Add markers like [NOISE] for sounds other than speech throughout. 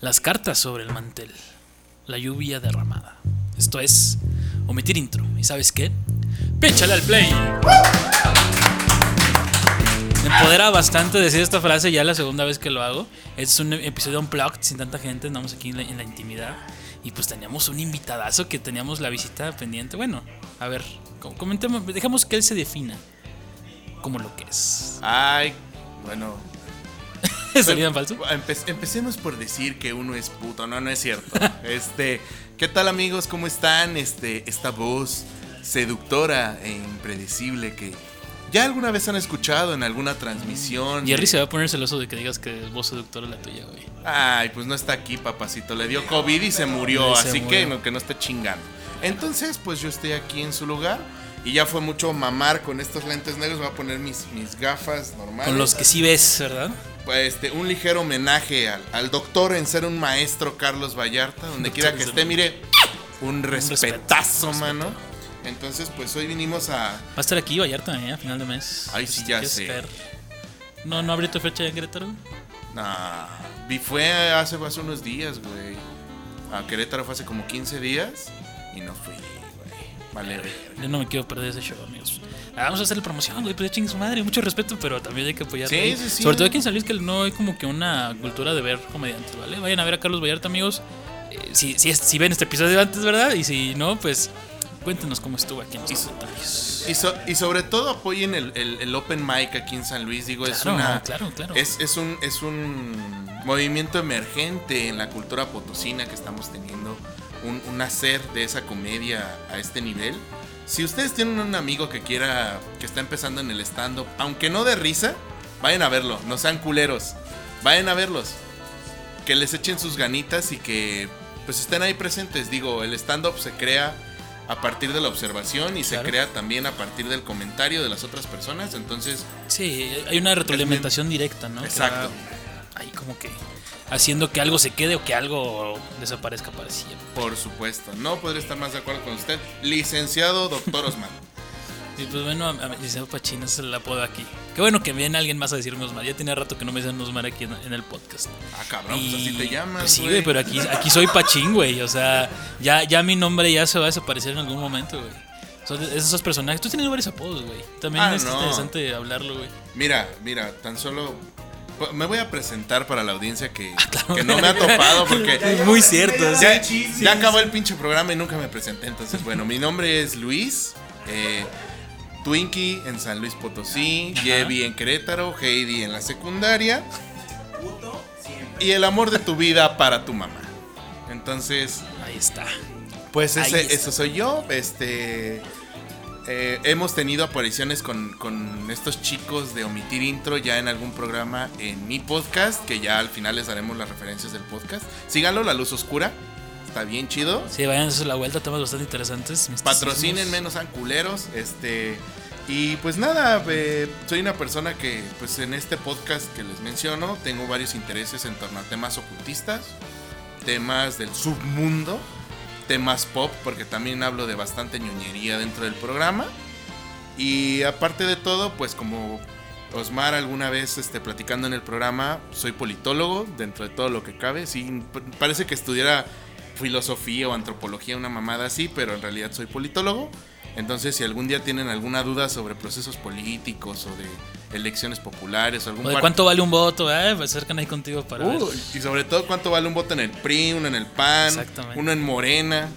Las cartas sobre el mantel. La lluvia derramada. Esto es omitir intro. ¿Y sabes qué? ¡Píchale al play! Me empodera bastante decir esta frase ya la segunda vez que lo hago. Es un episodio unplugged sin tanta gente, andamos aquí en la, intimidad. Y pues teníamos un invitadazo que teníamos la visita pendiente. Bueno, a ver, co- comentemos, dejemos que él se defina como lo que es. Ay, bueno. ¿Sería falso? Empe- empecemos por decir que uno es puto, no, no es cierto. [LAUGHS] Este, ¿qué tal amigos? ¿Cómo están? Este, esta voz seductora e impredecible que ya alguna vez han escuchado en alguna transmisión. Jerry de- se va a poner celoso de que digas que es voz seductora la tuya, güey. Ay, pues no está aquí, papacito. Le dio COVID y se murió, Y se así murió. que no, que no esté chingando. Entonces, pues yo estoy aquí en su lugar. Y ya fue mucho mamar con estos lentes negros. Voy a poner mis, mis gafas normales. Con los que sí ves, ¿verdad? Pues, este, un ligero homenaje al, al doctor en ser un maestro Carlos Vallarta. [LAUGHS] Donde quiera que esté, mire, un respetazo, mano. Entonces, pues hoy vinimos a. Va a estar aquí Vallarta, ¿eh? A final de mes. Ay, Pues, sí, ya sé. caer. No, no abrió tu fecha en Querétaro. Nah, vi fue hace, hace unos días, güey. A Querétaro fue hace como 15 días. Y no fui, güey. Vale. Yo no me quiero perder ese show, amigos. Ah, vamos a hacerle promoción, güey. Pues chingue su madre. Mucho respeto, pero también hay que apoyar. Sí, sí, sí. Sobre todo aquí en San Luis, que no hay como que una cultura de ver comediantes, ¿vale? Vayan a ver a Carlos Vallarta, amigos. Eh, si, si, es- si ven este episodio antes, ¿verdad? Y si no, pues cuéntenos cómo estuvo aquí en los comentarios. Y, so- y sobre todo apoyen el, el- el Open Mic aquí en San Luis. Digo, es una. claro, claro. Es, es un, es un movimiento emergente en la cultura potosina que estamos teniendo. Un, un hacer de esa comedia a este nivel. Si ustedes tienen un amigo que quiera, que está empezando en el stand-up, aunque no de risa, vayan a verlo, no sean culeros. Vayan a verlos. Que les echen sus ganitas y que pues estén ahí presentes. Digo, el stand-up se crea a partir de la observación y Claro. se crea también a partir del comentario de las otras personas. Entonces, Sí, hay una retroalimentación directa, ¿no? Exacto. Ahí como que haciendo que algo se quede o que algo desaparezca para siempre. Por supuesto, no podría estar más de acuerdo con usted, licenciado doctor Osman. [LAUGHS] Y pues bueno, a- a- licenciado Pachín ese es el apodo aquí. Qué bueno que viene alguien más a decirme Osmar. Ya tiene rato que no me dicen Osmar aquí en, en el podcast. Ah, cabrón, pues así te llamas. Pues sí, güey, pero aquí, aquí soy Pachín, güey. O sea, ya, ya mi nombre ya se va a desaparecer en algún momento, güey. Son esos personajes. Tú tienes varios apodos, güey. También Ah, es no. interesante hablarlo, güey. Mira, mira, tan solo. Pues, Me voy a presentar para la audiencia que, claro. que no me ha topado porque. [LAUGHS] Es muy cierto. sí. Ya, ya acabó el pinche programa y nunca me presenté. Entonces, bueno, mi nombre es Luis. Eh, Twinkie en San Luis Potosí. Ajá. Yevi en Querétaro. Heidi en la secundaria. Y el amor de tu vida para tu mamá. Entonces, Ahí está. Pues Ahí ese, está. eso soy yo. Este. Eh, hemos tenido apariciones con, con estos chicos de Omitir Intro ya en algún programa en mi podcast, que ya al final les daremos las referencias del podcast. Síganlo, La Luz Oscura. Está bien chido. Sí, vayan a hacer la vuelta, temas bastante interesantes. Patrocinen menos sean culeros. Este. Y pues nada, eh, soy una persona que pues en este podcast que les menciono tengo varios intereses en torno a temas ocultistas, temas del submundo, temas pop, porque también hablo de bastante ñoñería dentro del programa. Y aparte de todo, pues como Osmar alguna vez este, platicando en el programa, soy politólogo dentro de todo lo que cabe. Sí, parece que estudiara filosofía o antropología, una mamada así, pero en realidad soy politólogo. Entonces, si algún día tienen alguna duda sobre procesos políticos o de elecciones populares o algún O de cuánto vale un voto, eh, pues acercan ahí contigo para ver. Uy, y sobre todo cuánto vale un voto en el PRI, uno en el PAN, uno en Morena.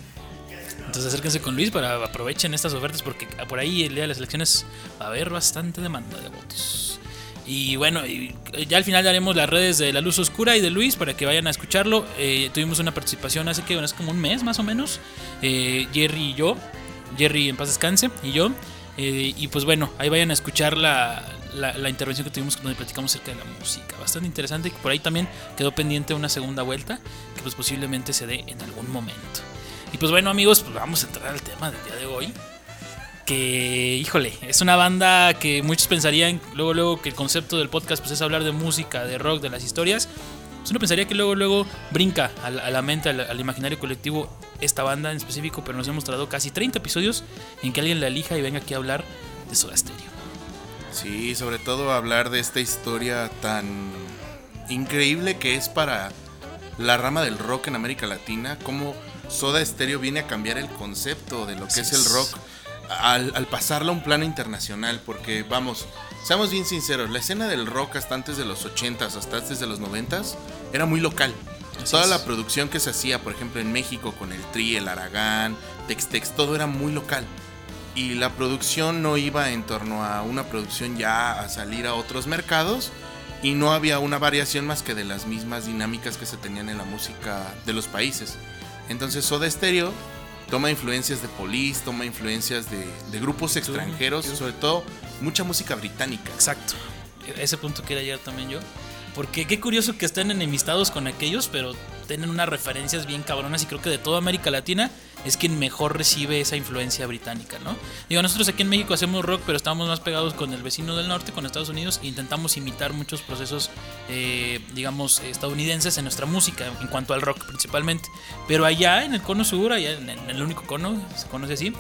Entonces acérquense con Luis para aprovechen estas ofertas porque por ahí el día de las elecciones va a haber bastante demanda de votos. Y bueno, y ya al final daremos las redes de La Luz Oscura y de Luis para que vayan a escucharlo. Eh, tuvimos una participación hace que bueno, es como un mes más o menos. Eh, Jerry y yo, Jerry en paz descanse y yo. Eh, y pues bueno, ahí vayan a escuchar la, la- la intervención que tuvimos donde platicamos acerca de la música. Bastante interesante por ahí también quedó pendiente una segunda vuelta que pues posiblemente se dé en algún momento. Y pues bueno amigos, pues vamos a entrar al tema del día de hoy. Que, híjole, es una banda que muchos pensarían luego, luego que el concepto del podcast pues, es hablar de música, de rock, de las historias. Uno pensaría que luego, luego brinca a la, a la mente, al, al imaginario colectivo esta banda en específico, pero nos hemos mostrado casi 30 episodios en que alguien la elija y venga aquí a hablar de Soda Stereo. Sí, sobre todo hablar de esta historia tan increíble que es para la rama del rock en América Latina, cómo Soda Stereo viene a cambiar el concepto de lo que es el rock al, al pasarlo a un plano internacional, porque vamos, seamos bien sinceros, la escena del rock hasta antes de los 80s, hasta antes de los 90s, era muy local. Toda la producción que se hacía, por ejemplo, en México con el Tri, el Aragán, Tex-Tex, todo era muy local. Y la producción no iba en torno a una producción ya a salir a otros mercados. Y no había una variación más que de las mismas dinámicas que se tenían en la música de los países. Entonces Soda Stereo toma influencias de Police, toma influencias de, de grupos extranjeros, sobre todo mucha música británica. Exacto. Ese punto quería llegar también yo. Porque qué curioso que estén enemistados con aquellos, pero tienen unas referencias bien cabronas y creo que de toda América Latina es quien mejor recibe esa influencia británica, ¿no? Digo, nosotros aquí en México hacemos rock, pero estamos más pegados con el vecino del norte, con Estados Unidos, e intentamos imitar muchos procesos, eh, digamos, estadounidenses en nuestra música, en cuanto al rock principalmente. Pero allá en el cono sur, allá en el único cono, se conoce así,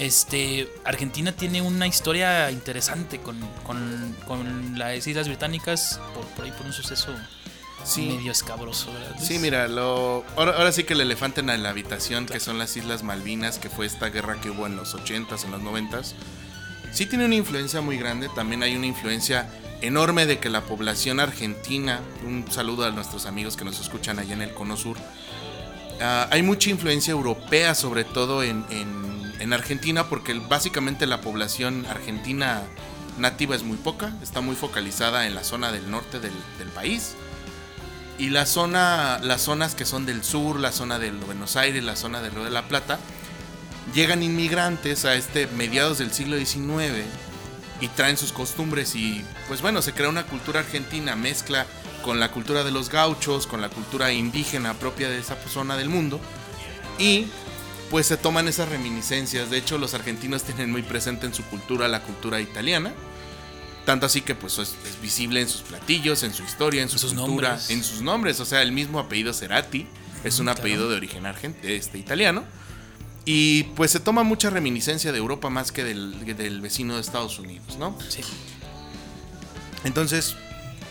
este, Argentina tiene una historia interesante con, con, con las Islas Británicas por, por, ahí por un suceso medio escabroso. ¿verdad? Sí, mira, lo, ahora, ahora, sí que el elefante en la habitación, que son las Islas Malvinas, que fue esta guerra que hubo en los 80s, en los 90s, sí tiene una influencia muy grande. También hay una influencia enorme de que la población argentina, un saludo a nuestros amigos que nos escuchan allá en el Cono Sur, uh, hay mucha influencia europea, sobre todo en, en en Argentina porque básicamente la población argentina nativa es muy poca, está muy focalizada en la zona del norte del, país. Y la zona, las zonas que son del sur, la zona de Buenos Aires, la zona del Río de la Plata, llegan inmigrantes a este mediados del siglo XIX y traen sus costumbres y pues bueno, se crea una cultura argentina, mezcla con la cultura de los gauchos, con la cultura indígena propia de esa zona del mundo y pues se toman esas reminiscencias. De hecho, los argentinos tienen muy presente en su cultura la cultura italiana. Tanto así que pues es, es visible en sus platillos, en su historia, en su sus cultura, nombres. en sus nombres. O sea, el mismo apellido Cerati es un Claro. apellido de origen argent este, italiano. Y pues se toma mucha reminiscencia de Europa más que del, del vecino de Estados Unidos, ¿no? Sí. Entonces,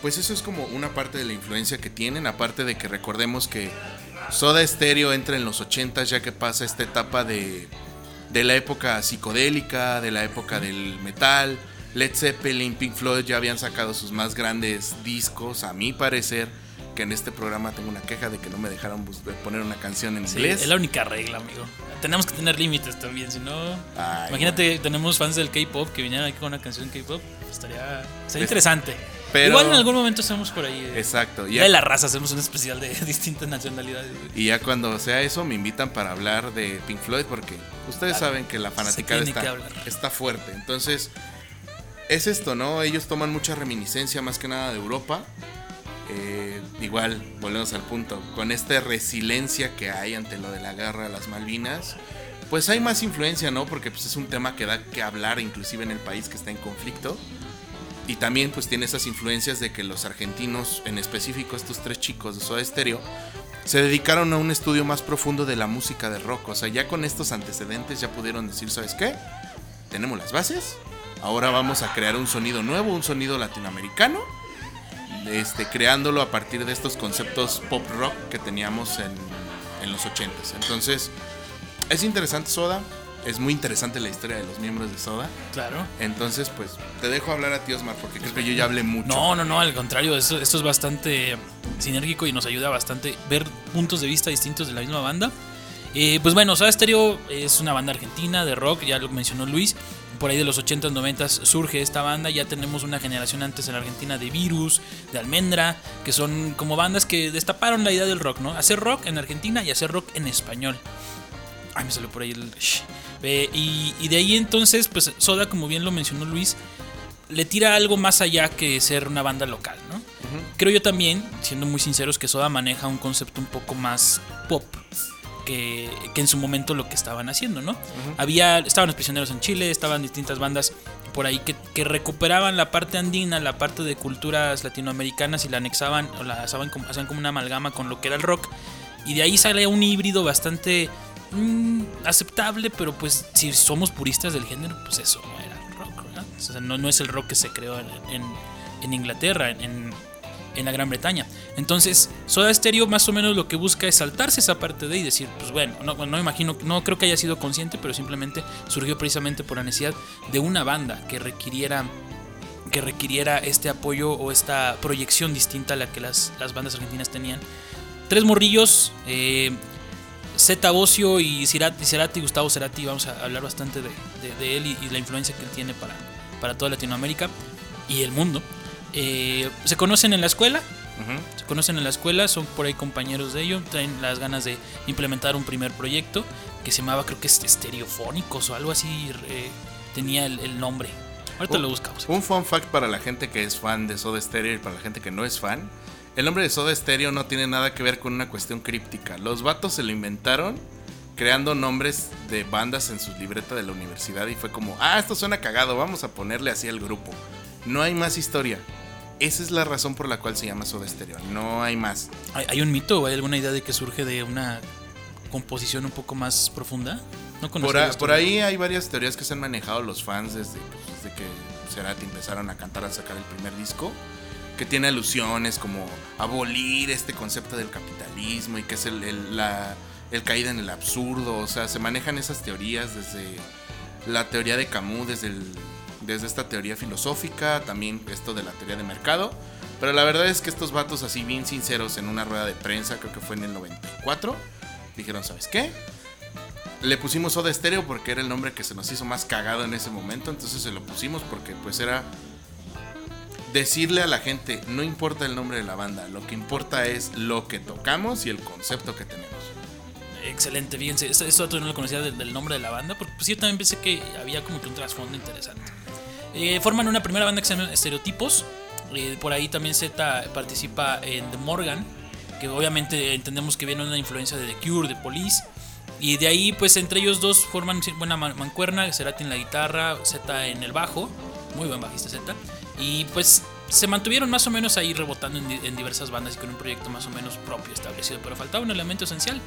pues eso es como una parte de la influencia que tienen, aparte de que recordemos que Soda Stereo entra en los 80 ya que pasa esta etapa de, de la época psicodélica, de la época del metal. Led Zeppelin, Pink Floyd ya habían sacado sus más grandes discos, a mi parecer, que en este programa tengo una queja de que no me dejaron poner una canción en Sí, inglés. es la única regla, amigo. Tenemos que tener límites también, si no... Ay, imagínate, tenemos fans del K-pop que vinieran aquí con una canción K-pop. Estaría, estaría interesante. Pero- Igual en algún momento hacemos por ahí... eh, Exacto. Ya de la raza hacemos un especial de [LAUGHS] distintas nacionalidades. Y ya cuando sea eso, me invitan para hablar de Pink Floyd, porque ustedes Claro, saben que la fanaticada está, está fuerte. Entonces, es esto, ¿no? Ellos toman mucha reminiscencia, más que nada de Europa. Eh, igual, volvemos al punto, con esta resiliencia que hay ante lo de la guerra de las Malvinas, pues hay más influencia, ¿no? Porque pues, es un tema que da que hablar, inclusive en el país que está en conflicto. Y también pues tiene esas influencias de que los argentinos, en específico estos tres chicos de Soda Stereo, se dedicaron a un estudio más profundo de la música de rock. O sea, ya con estos antecedentes ya pudieron decir, ¿sabes qué? Tenemos las bases. Ahora vamos a crear un sonido nuevo, un sonido latinoamericano. Este, creándolo a partir de estos conceptos pop rock que teníamos en, en los 80s. Entonces, es interesante Soda. Es muy interesante la historia de los miembros de Soda. Claro. Entonces, pues, te dejo hablar a ti, Osmar, porque creo que yo ya hablé mucho. No, no, no, al contrario, esto, esto es bastante sinérgico y nos ayuda bastante ver puntos de vista distintos de la misma banda. Eh, pues bueno, Soda Stereo es una banda argentina de rock, ya lo mencionó Luis. Por ahí de los 80s, 90s surge esta banda. Ya tenemos una generación antes en Argentina de Virus, de Almendra, que son como bandas que destaparon la idea del rock, ¿no? Hacer rock en Argentina y hacer rock en español. Ay, me salió por ahí el. Eh, y, y de ahí entonces, pues Soda, como bien lo mencionó Luis, le tira algo más allá que ser una banda local, ¿no? Creo yo también, siendo muy sinceros, que Soda maneja un concepto un poco más pop que, que en su momento lo que estaban haciendo, ¿no? Había, estaban los prisioneros en Chile, estaban distintas bandas por ahí que, que recuperaban la parte andina, la parte de culturas latinoamericanas y la anexaban o la hacían como, hacían como una amalgama con lo que era el rock. Y de ahí sale un híbrido bastante mm, aceptable, pero pues si somos puristas del género, pues eso no era rock, ¿verdad? No, no es el rock que se creó en, en- Inglaterra. En, en la Gran Bretaña. Entonces, Soda Stereo más o menos lo que busca es saltarse esa parte de y decir, pues bueno, no, no imagino, no creo que haya sido consciente, pero simplemente surgió precisamente por la necesidad de una banda que requiriera que requiriera este apoyo o esta proyección distinta a la que las, las bandas argentinas tenían. Tres morrillos, eh, Zeta Bocio y Cerati, Gustavo Cerati, vamos a hablar bastante de, él y, la influencia que él tiene para, para toda Latinoamérica y el mundo. Eh, se conocen en la escuela, se conocen en la escuela, son por ahí compañeros de ellos, traen las ganas de implementar un primer proyecto que se llamaba, creo que es Estereofónicos o algo así, tenía el, nombre. Ahorita lo buscamos. Un fun fact para la gente que es fan de Soda Stereo y para la gente que no es fan. El nombre de Soda Stereo no tiene nada que ver con una cuestión críptica. Los vatos se lo inventaron creando nombres de bandas en su libreta de la universidad y fue como, ah, esto suena cagado, vamos a ponerle así al grupo. No hay más historia. Esa es la razón por la cual se llama Soda Stereo. No hay más. ¿Hay, un mito o hay alguna idea de que surge de una composición un poco más profunda? No por, por ahí hay varias teorías que se han manejado los fans desde, pues, desde que Cerati empezaron a cantar al sacar el primer disco. Que tiene alusiones como abolir este concepto del capitalismo y que es el, el caída en el absurdo. O sea, se manejan esas teorías desde la teoría de Camus, desde desde esta teoría filosófica, también esto de la teoría de mercado. Pero la verdad es que estos vatos así bien sinceros en una rueda de prensa, creo que fue en el 94, dijeron, ¿sabes qué? Le pusimos Soda Stereo porque era el nombre que se nos hizo más cagado en ese momento, entonces se lo pusimos porque pues era decirle a la gente, no importa el nombre de la banda, lo que importa es lo que tocamos y el concepto que tenemos. Excelente, fíjense, esto, esto no lo conocía del, nombre de la banda, porque pues yo también pensé que había como que un trasfondo interesante. Eh, forman una primera banda que se llama Estereotipos. Eh, por ahí también Z participa en The Morgan, que obviamente entendemos que viene una influencia de The Cure, de Police. Y de ahí, pues entre ellos dos forman buena mancuerna, Cerati en la guitarra, Z en el bajo, muy buen bajista Z. Y pues se mantuvieron más o menos ahí rebotando en, diversas bandas y con un proyecto más o menos propio establecido, pero faltaba un elemento esencial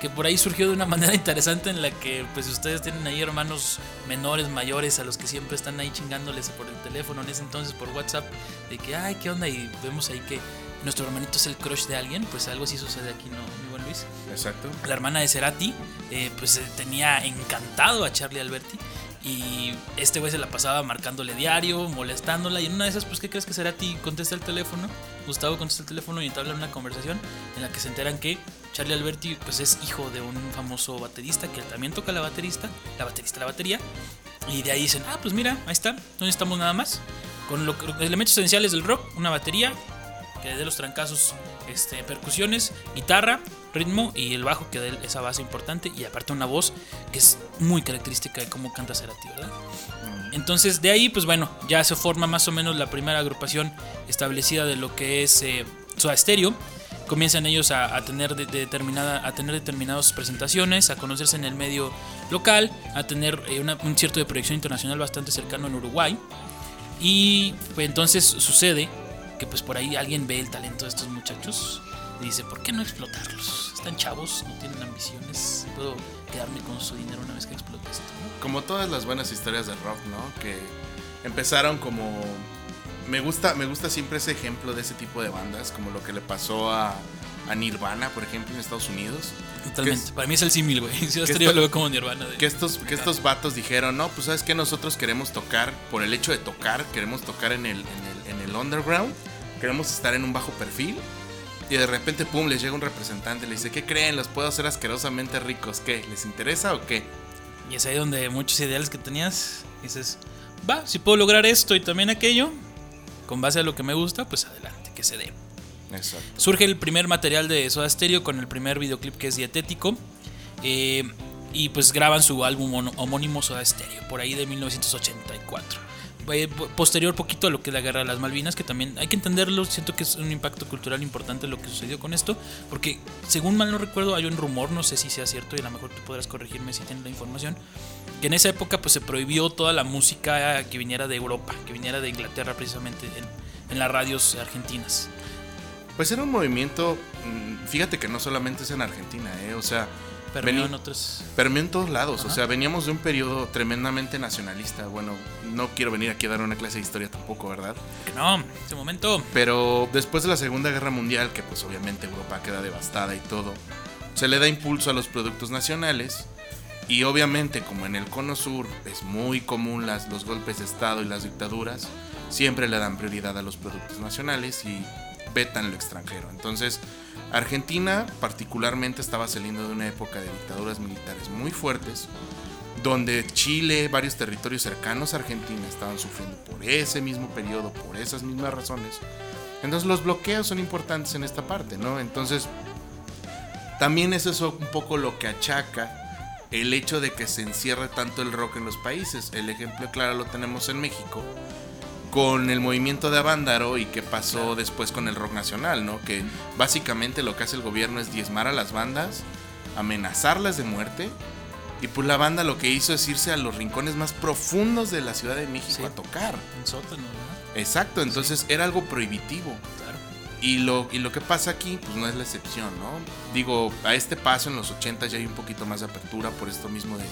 que por ahí surgió de una [LAUGHS] manera interesante en la que pues ustedes tienen ahí hermanos menores, mayores, a los que siempre están ahí chingándoles por el teléfono, en ese entonces por WhatsApp, de que, ay, ¿qué onda? Y vemos ahí que nuestro hermanito es el crush de alguien, pues algo así sucede aquí, ¿no, mi buen Luis? Exacto. La hermana de Cerati, eh, pues tenía encantado a Charlie Alberti y este güey se la pasaba marcándole diario, molestándola. Y en una de esas, pues, ¿qué crees que será a ti? Contesta el teléfono. Gustavo contesta el teléfono y entablan una conversación en la que se enteran que Charlie Alberti, pues, es hijo de un famoso baterista que también toca la baterista, la baterista, la batería. Y de ahí dicen, ah, pues mira, ahí está, no necesitamos nada más. Con los elementos esenciales del rock, una batería que dé los trancazos, este, percusiones, guitarra, ritmo y el bajo que dé esa base importante y aparte una voz que es muy característica de cómo canta Cerati, ¿verdad? Entonces de ahí pues bueno, ya se forma más o menos la primera agrupación establecida de lo que es eh, Soda Stereo. Comienzan ellos a, tener determinada, a tener determinadas presentaciones, a conocerse en el medio local, a tener eh, un cierto de proyección internacional bastante cercano en Uruguay. Y pues, entonces sucede que pues por ahí alguien ve el talento de estos muchachos dice, ¿por qué no explotarlos? Están chavos, no tienen ambiciones, puedo quedarme con su dinero una vez que explote esto. Como todas las buenas historias de rock, ¿no? Que empezaron como... Me gusta, me gusta siempre ese ejemplo de ese tipo de bandas, como lo que le pasó a, a Nirvana, por ejemplo, en Estados Unidos. Totalmente. Para mí es el símil, güey. [LAUGHS] Si lo veo como Nirvana. que estos, que estos vatos dijeron, no, pues sabes que nosotros queremos tocar, por el hecho de tocar, queremos tocar en el, en el, en el underground queremos estar en un bajo perfil. Y de repente, pum, les llega un representante y le dice, ¿qué creen? ¿Los puedo hacer asquerosamente ricos? ¿Qué? ¿Les interesa o qué? Y es ahí donde muchos ideales que tenías, dices, va, si puedo lograr esto y también aquello, con base a lo que me gusta, pues adelante, que se dé. Exacto. Surge el primer material de Soda Stereo con el primer videoclip que es dietético. Eh, y pues graban su álbum homónimo Soda Stereo, por ahí de 1984. Eh, posterior poquito a lo que es la guerra de las Malvinas, que también hay que entenderlo, siento que es un impacto cultural importante lo que sucedió con esto, porque según mal no recuerdo hay un rumor, no sé si sea cierto y a lo mejor tú podrás corregirme si tienes la información, que en esa época pues se prohibió toda la música que viniera de Europa, que viniera de Inglaterra precisamente en, las radios argentinas. Pues era un movimiento, mm, fíjate que no solamente es en Argentina, ¿eh? o sea, Permeó en otros. permeó en todos lados. O Ajá. sea, veníamos de un periodo tremendamente nacionalista. Bueno, no quiero venir aquí a dar una clase de historia tampoco, ¿verdad? Que no, ese momento. Pero después de la Segunda Guerra Mundial, que pues obviamente Europa queda devastada y todo, se le da impulso a los productos nacionales. Y obviamente, como en el cono sur es muy común las, los golpes de Estado y las dictaduras, siempre le dan prioridad a los productos nacionales y vetan lo extranjero. Entonces, Argentina particularmente estaba saliendo de una época de dictaduras militares muy fuertes, donde Chile, varios territorios cercanos a Argentina estaban sufriendo por ese mismo periodo, por esas mismas razones. Entonces los bloqueos son importantes en esta parte, ¿no? Entonces también es eso un poco lo que achaca el hecho de que se encierre tanto el rock en los países. El ejemplo claro lo tenemos en México con el movimiento de Avándaro y qué pasó después con el rock nacional, ¿no? Que básicamente lo que hace el gobierno es diezmar a las bandas, amenazarlas de muerte. Y pues la banda lo que hizo es irse a los rincones más profundos de la Ciudad de México Sí. a tocar. En sótano, ¿verdad? Exacto, entonces era algo prohibitivo. Claro. Y lo, y lo que pasa aquí, pues no es la excepción, ¿no? Digo, a este paso en los 80 ya hay un poquito más de apertura por esto mismo de,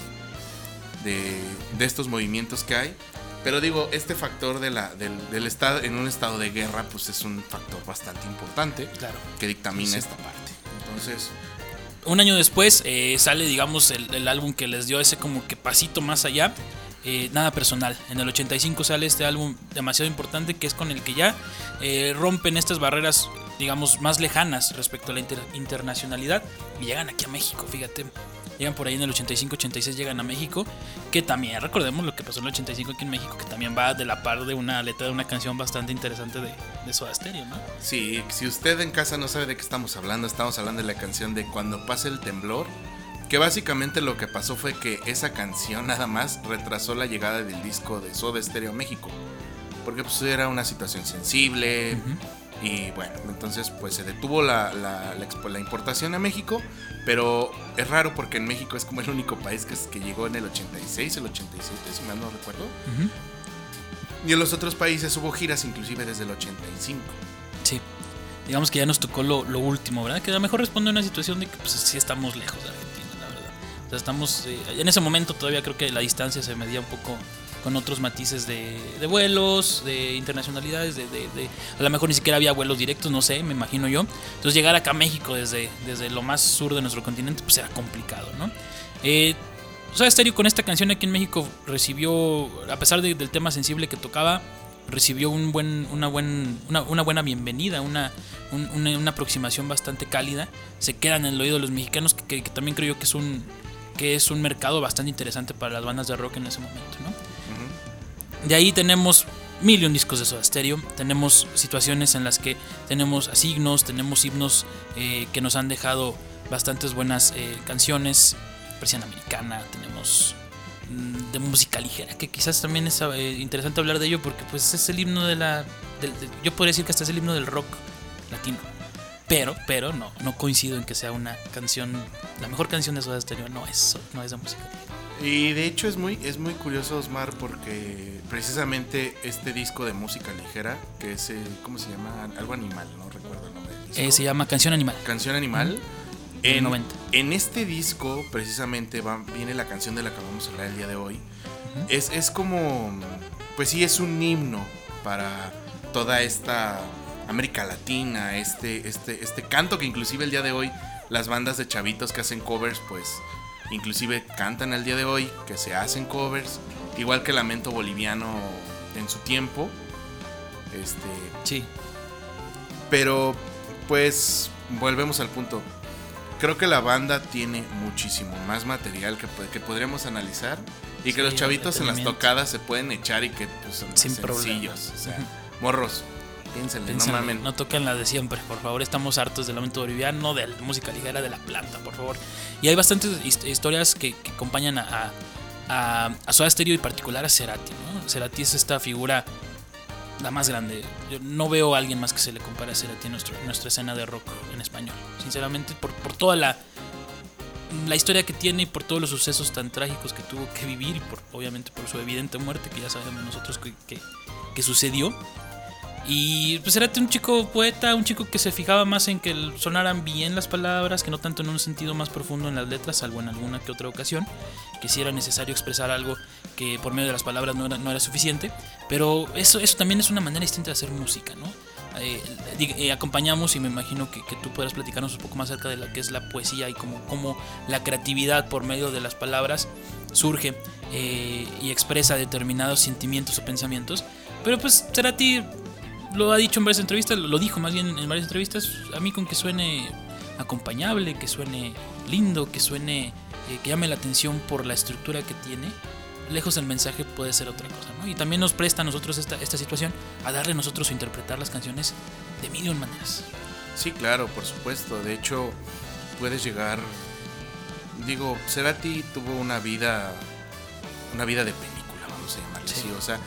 de, de estos movimientos que hay. Pero digo, este factor de la, del, del estado, en un estado de guerra, pues es un factor bastante importante Claro. que dictamina Sí. esta parte. Entonces, Un año después eh, sale, digamos, el, el álbum que les dio ese como que pasito más allá. eh, nada personal. En el 85 sale este álbum demasiado importante que es con el que ya eh, rompen estas barreras, digamos, más lejanas respecto a la inter- internacionalidad y llegan aquí a México, fíjate. Llegan por ahí en el 85-86, llegan a México, que también, recordemos lo que pasó en el 85 aquí en México, que también va de la par de una letra de una canción bastante interesante de, de Soda Stereo, ¿no? sí, si usted en casa no sabe de qué estamos hablando, estamos hablando de la canción de Cuando pase el temblor. Que básicamente lo que pasó fue que esa canción nada más retrasó la llegada del disco de Soda Stereo a México. Porque pues era una situación sensible. Y bueno, entonces pues se detuvo la, la- la importación a México. Pero es raro porque en México es como el único país que, es- que llegó en el 86, el 87, si mal no recuerdo. Y en los otros países hubo giras inclusive desde el 85. Sí. Digamos que ya nos tocó lo, lo último, ¿verdad? Que a lo mejor responde a una situación de que pues sí estamos lejos de Argentina, la verdad. O sea, estamos... eh, en ese momento todavía creo que la distancia se medía un poco con otros matices de, de vuelos, de internacionalidades, de, de- de- A lo mejor ni siquiera había vuelos directos, no sé, me imagino yo. Entonces llegar acá a México desde, desde lo más sur de nuestro continente pues era complicado, ¿no? Eh, Soda Stereo con esta canción aquí en México recibió, a pesar de- del tema sensible que tocaba, recibió un buen, una, buen, una, una buena bienvenida, una, un- una, una aproximación bastante cálida. Se queda en el oído de los mexicanos, que, que- que también creo yo que es un que es un mercado bastante interesante para las bandas de rock en ese momento, ¿no? De ahí tenemos millón discos de Soda Stereo, tenemos situaciones en las que tenemos asignos, tenemos himnos eh, que nos han dejado bastantes buenas eh, canciones, Persiana Americana, tenemos mm, de música ligera, que quizás también es eh, interesante hablar de ello porque pues es el himno de la... yo podría decir que hasta es el himno del rock latino. Pero, pero no, no coincido en que sea una canción, la mejor canción de Soda Stereo no es, no es de música ligera. Y de hecho es muy, es muy curioso, Osmar, porque precisamente este disco de música ligera, que es, eh, ¿cómo se llama? Algo animal, no recuerdo el nombre del disco. Eh, se llama Canción Animal. Canción Animal. En, 90. en este disco, precisamente, va, viene la canción de la que vamos a hablar el día de hoy. es, es como, pues sí, es un himno para toda esta América Latina, este, este, este canto que inclusive el día de hoy las bandas de chavitos que hacen covers, pues inclusive cantan el día de hoy, que se hacen covers, igual que Lamento Boliviano en su tiempo. Este, Sí, pero pues volvemos al punto. Creo que la banda tiene muchísimo más material que, que podríamos analizar y que Sí, los chavitos en las tocadas se pueden echar y que pues, son Sin sencillos. O sea, morros, piénsenle, Piénsenle, no mamen. no toquen la de siempre, por favor. Estamos hartos del lamento boliviano, de la música ligera, de la planta, por favor. Y hay bastantes his- historias que, que acompañan a, a, a, a Soda Stereo y particular a Cerati. ¿no? Cerati es esta figura la más grande. Yo no veo a alguien más que se le compare a Cerati en, nuestro- en nuestra escena de rock en español. Sinceramente, por, por toda la, la historia que tiene y por todos los sucesos tan trágicos que tuvo que vivir y por, obviamente por su evidente muerte que ya sabemos nosotros que, que- que sucedió. Y pues era un chico poeta, un chico que se fijaba más en que sonaran bien las palabras, que no tanto en un sentido más profundo en las letras, salvo en alguna que otra ocasión, que si era necesario expresar algo que por medio de las palabras no era, no era suficiente. Pero eso, eso también es una manera distinta de hacer música, ¿no? Eh, eh, acompañamos y me imagino que, tú puedas platicarnos un poco más acerca de lo que es la poesía y cómo, cómo la creatividad por medio de las palabras surge eh, y expresa determinados sentimientos o pensamientos. Pero pues Cerati lo ha dicho en varias entrevistas, lo dijo más bien en varias entrevistas, a mí con que suene acompañable, que suene lindo, que suene, que llame la atención por la estructura que tiene, lejos del mensaje puede ser otra cosa, ¿no? Y también nos presta a nosotros esta, esta situación a darle a nosotros a interpretar las canciones de mil y un maneras. Sí, claro, por supuesto. De hecho, puedes llegar. Digo, Cerati tuvo una vida. Una vida de película, vamos a llamarle así. O sea,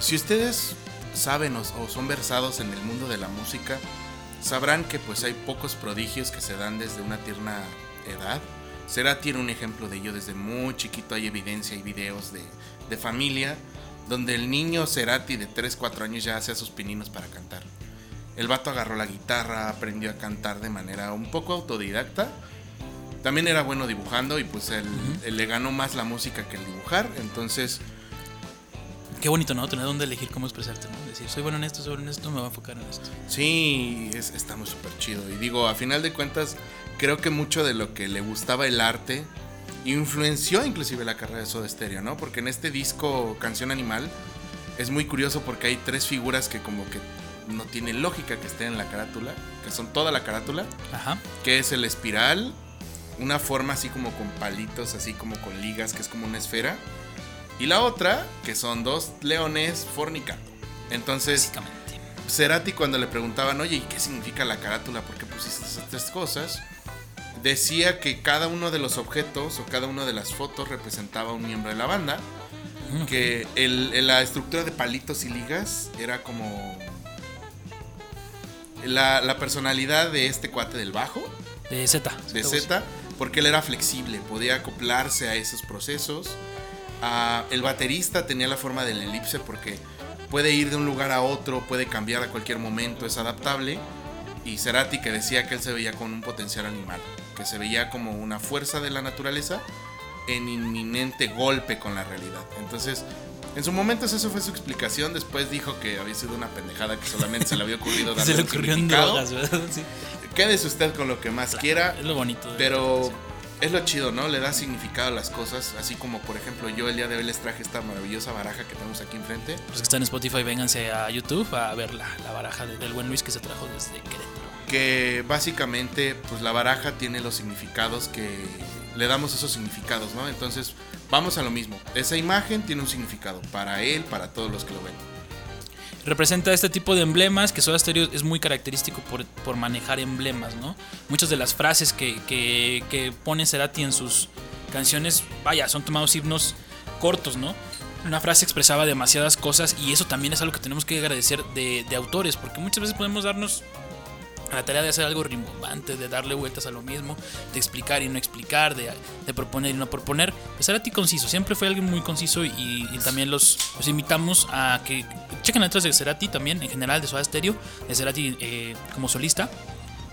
si ustedes saben o, son versados en el mundo de la música, sabrán que pues hay pocos prodigios que se dan desde una tierna edad Será tiene un ejemplo de ello desde muy chiquito. Hay evidencia y videos de, de familia donde el niño Cerati de 3, 4 años ya hacía sus pininos para cantar. El vato agarró la guitarra, aprendió a cantar de manera un poco autodidacta. También era bueno dibujando y pues él, le ganó más la música que el dibujar. Entonces... Qué bonito, ¿no? Tener dónde elegir cómo expresarte, ¿no? Decir, soy bueno en esto, soy bueno en esto, me voy a enfocar en esto. Sí, es, estamos súper chido. Y digo, a final de cuentas, creo que mucho de lo que le gustaba el arte influenció inclusive la carrera de Soda Stereo, ¿no? Porque en este disco Canción Animal es muy curioso porque hay tres figuras que como que no tiene lógica que estén en la carátula, que son toda la carátula, Ajá. que es el espiral, una forma así como con palitos, así como con ligas, que es como una esfera, y la otra, que son dos leones fornicando. Entonces. Cerati cuando le preguntaban, oye, ¿y qué significa la carátula? ¿Por qué pusiste esas tres cosas? decía que cada uno de los objetos o cada una de las fotos representaba un miembro de la banda. Que la estructura de palitos y ligas era como la, personalidad de este cuate del bajo. De Z. De Z, porque él era flexible, podía acoplarse a esos procesos. Ah, el baterista tenía la forma del elipse porque puede ir de un lugar a otro, puede cambiar a cualquier momento, es adaptable. Y Cerati que decía que él se veía con un potencial animal que se veía como una fuerza de la naturaleza en inminente golpe con la realidad. Entonces, en su momento eso fue su explicación, después dijo que había sido una pendejada que solamente se le había ocurrido [LAUGHS] darle se le ocurrió en drogas, ¿verdad? [LAUGHS] Quédese usted con lo que más quiera. Es lo bonito. pero es lo chido, ¿no? Le da significado a las cosas, así como por ejemplo yo el día de hoy les traje esta maravillosa baraja que tenemos aquí enfrente. Los que están en Spotify, vénganse a YouTube a ver la, la baraja del buen Luis que se trajo desde Querétaro que básicamente pues la baraja tiene los significados que le damos esos significados, ¿no? Entonces vamos a lo mismo. Esa imagen tiene un significado para él, para todos los que lo ven. Representa este tipo de emblemas que Soda Stereo es muy característico por, manejar emblemas, ¿no? Muchas de las frases que, que, pone Cerati en sus canciones, vaya, son tomados himnos cortos, ¿no? Una frase expresaba demasiadas cosas y eso también es algo que tenemos que agradecer de, de autores, porque muchas veces podemos darnos la tarea de hacer algo rimbombante, de darle vueltas a lo mismo, de explicar y no explicar, de, proponer y no proponer. Pues ti conciso, siempre fue alguien muy conciso y, también los, invitamos a que chequen letras de Cerati también, en general de Soda Stereo, de Cerati eh, como solista,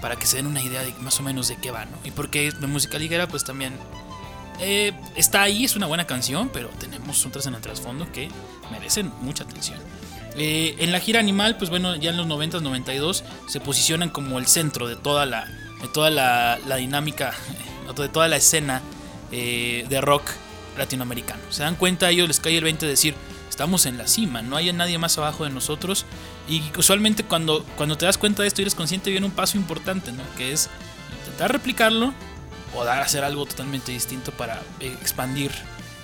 para que se den una idea de más o menos de qué va, ¿no? Y porque de música liguera, pues también eh, está ahí, es una buena canción, pero tenemos otras en el trasfondo que merecen mucha atención. Eh, en la gira Animal, pues bueno, ya en los 90s, 92 se posicionan como el centro de toda la, de toda la, dinámica, [LAUGHS] de toda la escena eh, de rock latinoamericano. Se dan cuenta, a ellos les cae el 20 de decir, estamos en la cima, no hay nadie más abajo de nosotros. Y usualmente cuando, cuando te das cuenta de esto eres consciente, viene un paso importante, ¿no? Que es intentar replicarlo o dar hacer algo totalmente distinto para expandir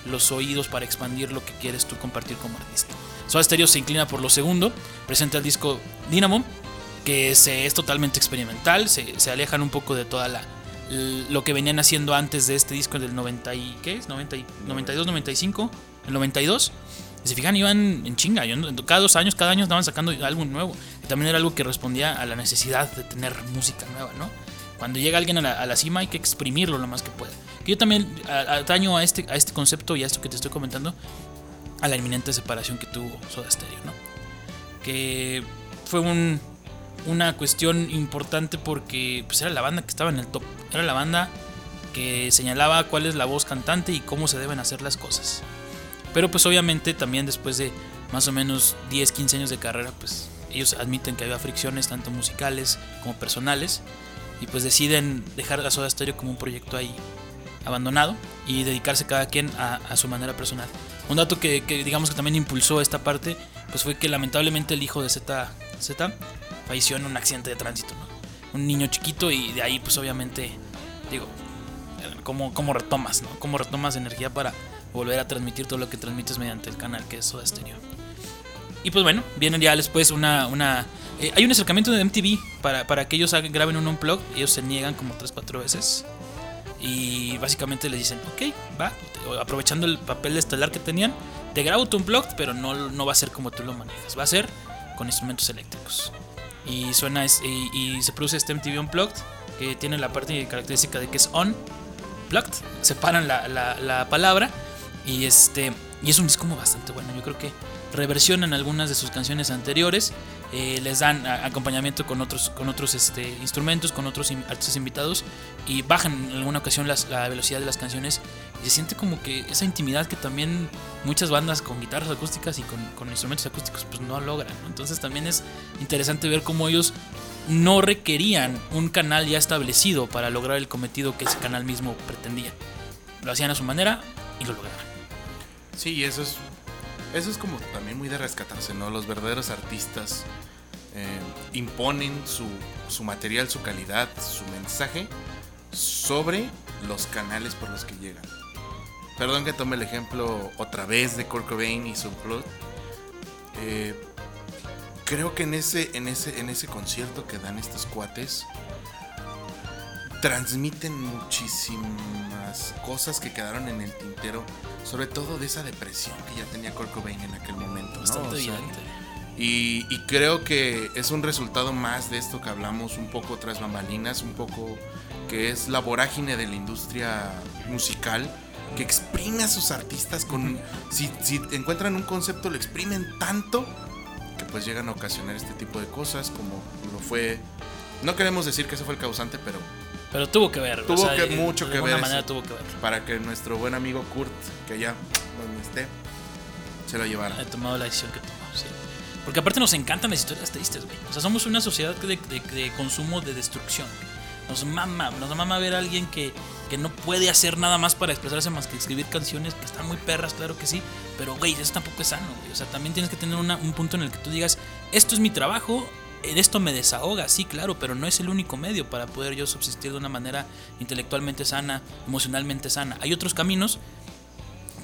los oídos, para expandir lo que quieres tú compartir como artista. Soda Stereo se inclina por lo segundo, presenta el disco Dynamo, que se, es totalmente experimental, se, se, alejan un poco de toda la lo que venían haciendo antes de este disco del 90 y ¿qué es? 90 92, 95, el 92. Si se fijan, iban en chinga. Cada dos años, cada año estaban sacando algo nuevo. Y también era algo que respondía a la necesidad de tener música nueva, ¿no? Cuando llega alguien a la, a la cima hay que exprimirlo lo más que pueda. Yo también ataño a este, a este concepto y a esto que te estoy comentando a la inminente separación que tuvo Soda Stereo, ¿no? Que fue un, una cuestión importante porque pues era la banda que estaba en el top. Era la banda que señalaba cuál es la voz cantante y cómo se deben hacer las cosas. Pero pues obviamente también después de más o menos 10, 15 años de carrera, pues ellos admiten que había fricciones tanto musicales como personales y pues deciden dejar a Soda Stereo como un proyecto ahí abandonado y dedicarse cada quien a, su manera personal. Un dato que, digamos que también impulsó esta parte pues fue que lamentablemente el hijo de Z, falleció en un accidente de tránsito, un niño chiquito y de ahí pues obviamente digo cómo, cómo retomas, ¿no? Cómo retomas energía para volver a transmitir todo lo que transmites mediante el canal que es Soda Stereo. Y pues bueno, viene ya después una... una eh, hay un acercamiento de MTV para, para que ellos graben un unplug. Ellos se niegan como 3-4 veces. Y básicamente les dicen, ok, va, aprovechando el papel estelar que tenían, te grabo tu unplugged, pero no, no va a ser como tú lo manejas. Va a ser con instrumentos eléctricos. Y suena y, y se produce este MTV Unplugged, que tiene la parte característica de que es on, plugged, separan la, la, la palabra. Y este y es un disco bastante bueno. Yo creo que reversionan algunas de sus canciones anteriores, eh, les dan acompañamiento con otros, con otros este, instrumentos, con otros artistas invitados y bajan en alguna ocasión la velocidad de las canciones y se siente como que esa intimidad que también muchas bandas con guitarras acústicas y con, instrumentos acústicos pues no logran. Entonces también es interesante ver cómo ellos no requerían un canal ya establecido para lograr el cometido que ese canal mismo pretendía. Lo hacían a su manera y lo lograron. Sí, eso es eso es como también muy de rescatarse, ¿no? Los verdaderos artistas eh, imponen su, material, su calidad, su mensaje sobre los canales por los que llegan. Perdón que tome el ejemplo otra vez de Kurt Cobain y su plot. Eh, creo que en ese, en, ese, en ese concierto que dan estos cuates, transmiten muchísimas cosas que quedaron en el tintero, sobre todo de esa depresión que ya tenía Kurt Cobain en aquel momento. ¿no? y, creo que es un resultado más de esto que hablamos un poco tras bambalinas, un poco que es la vorágine de la industria musical que exprime a sus artistas con si, si encuentran un concepto lo exprimen tanto que pues llegan a ocasionar este tipo de cosas como lo fue no queremos decir que eso fue el causante pero pero tuvo que ver. Tuvo que, mucho que ver. manera tuvo que ver. Para que nuestro buen amigo Kurt, que ya donde esté, se lo llevara. Ha tomado la decisión que tomó, sí. Porque aparte nos encantan las historias tristes, güey. O sea, somos una sociedad de, de, consumo de destrucción. Nos mama, nos mama ver a alguien que, que no puede hacer nada más para expresarse más que escribir canciones que están muy perras, claro que sí. Pero, güey, eso tampoco es sano, güey. O sea, también tienes que tener un punto en el que tú digas, esto es mi trabajo, esto me desahoga, sí, claro, pero no es el único medio para poder yo subsistir de una manera intelectualmente sana, emocionalmente sana. Hay otros caminos